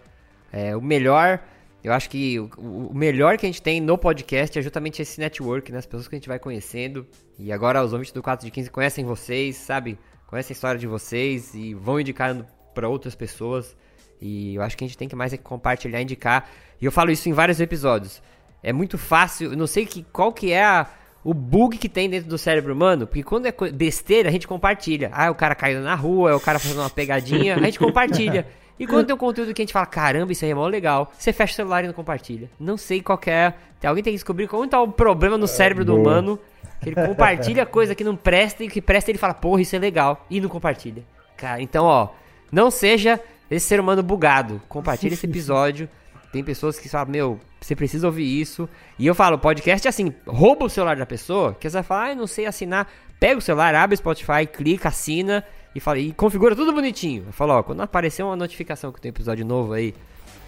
É, o melhor, eu acho que o, o, melhor que a gente tem no podcast é justamente esse network, né? As pessoas que a gente vai conhecendo. E agora os ouvintes do 4 de 15 conhecem vocês, sabe? Conhecem a história de vocês e vão indicando para outras pessoas. E eu acho que a gente tem que mais é compartilhar, indicar. E eu falo isso em vários episódios. É muito fácil, eu não sei que, qual que é a, o bug que tem dentro do cérebro humano, porque quando é besteira, a gente compartilha. Ah, o cara caindo na rua, é o cara fazendo uma pegadinha, a gente compartilha. E quando tem um conteúdo que a gente fala, caramba, isso aí é mó legal, você fecha o celular e não compartilha. Não sei qual é. Alguém tem que descobrir qual é o problema no cérebro do humano ele compartilha coisa que não presta e que presta ele fala, porra, isso é legal. E não compartilha. Cara, então, ó, não seja esse ser humano bugado. Compartilha esse episódio. Tem pessoas que falam, meu, você precisa ouvir isso. E eu falo, podcast é assim, rouba o celular da pessoa, que você vai falar, ah, não sei assinar. Pega o celular, abre o Spotify, clica, assina e fala, e configura tudo bonitinho. Eu falo, ó, quando aparecer uma notificação que tem um episódio novo aí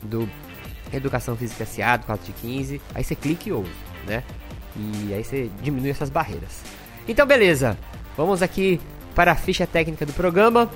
do Educação Física SA do 4 de 15, aí você clica e ouve, né? E aí você diminui essas barreiras. Então, beleza. Vamos aqui para a ficha técnica do programa.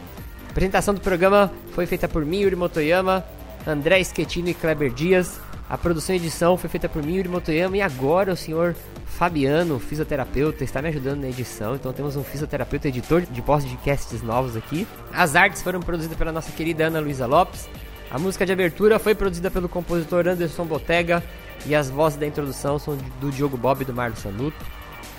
A apresentação do programa foi feita por mim, Yuri Motoyama, André Schettino e Kleber Dias. A produção e edição foi feita por mim, Yuri Motoyama. E agora o senhor Fabiano, fisioterapeuta, está me ajudando na edição. Então temos um fisioterapeuta editor de podcasts novos aqui. As artes foram produzidas pela nossa querida Ana Luísa Lopes. A música de abertura foi produzida pelo compositor Anderson Botega. E as vozes da introdução são do Diogo Bob e do Marlos Sanuto.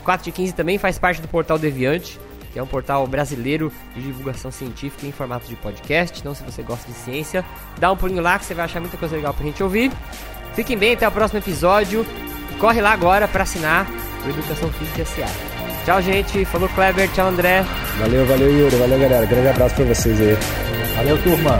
4 de 15 também faz parte do Portal Deviante. que é um portal brasileiro de divulgação científica em formato de podcast. Então, se você gosta de ciência, dá um pulinho lá que você vai achar muita coisa legal pra gente ouvir. Fiquem bem, até o próximo episódio. Corre lá agora para assinar o Educação Física SA. Tchau, gente. Falou, Kleber. Tchau, André. Valeu, valeu, Yuri. Valeu, galera. Grande abraço pra vocês aí. Valeu, turma.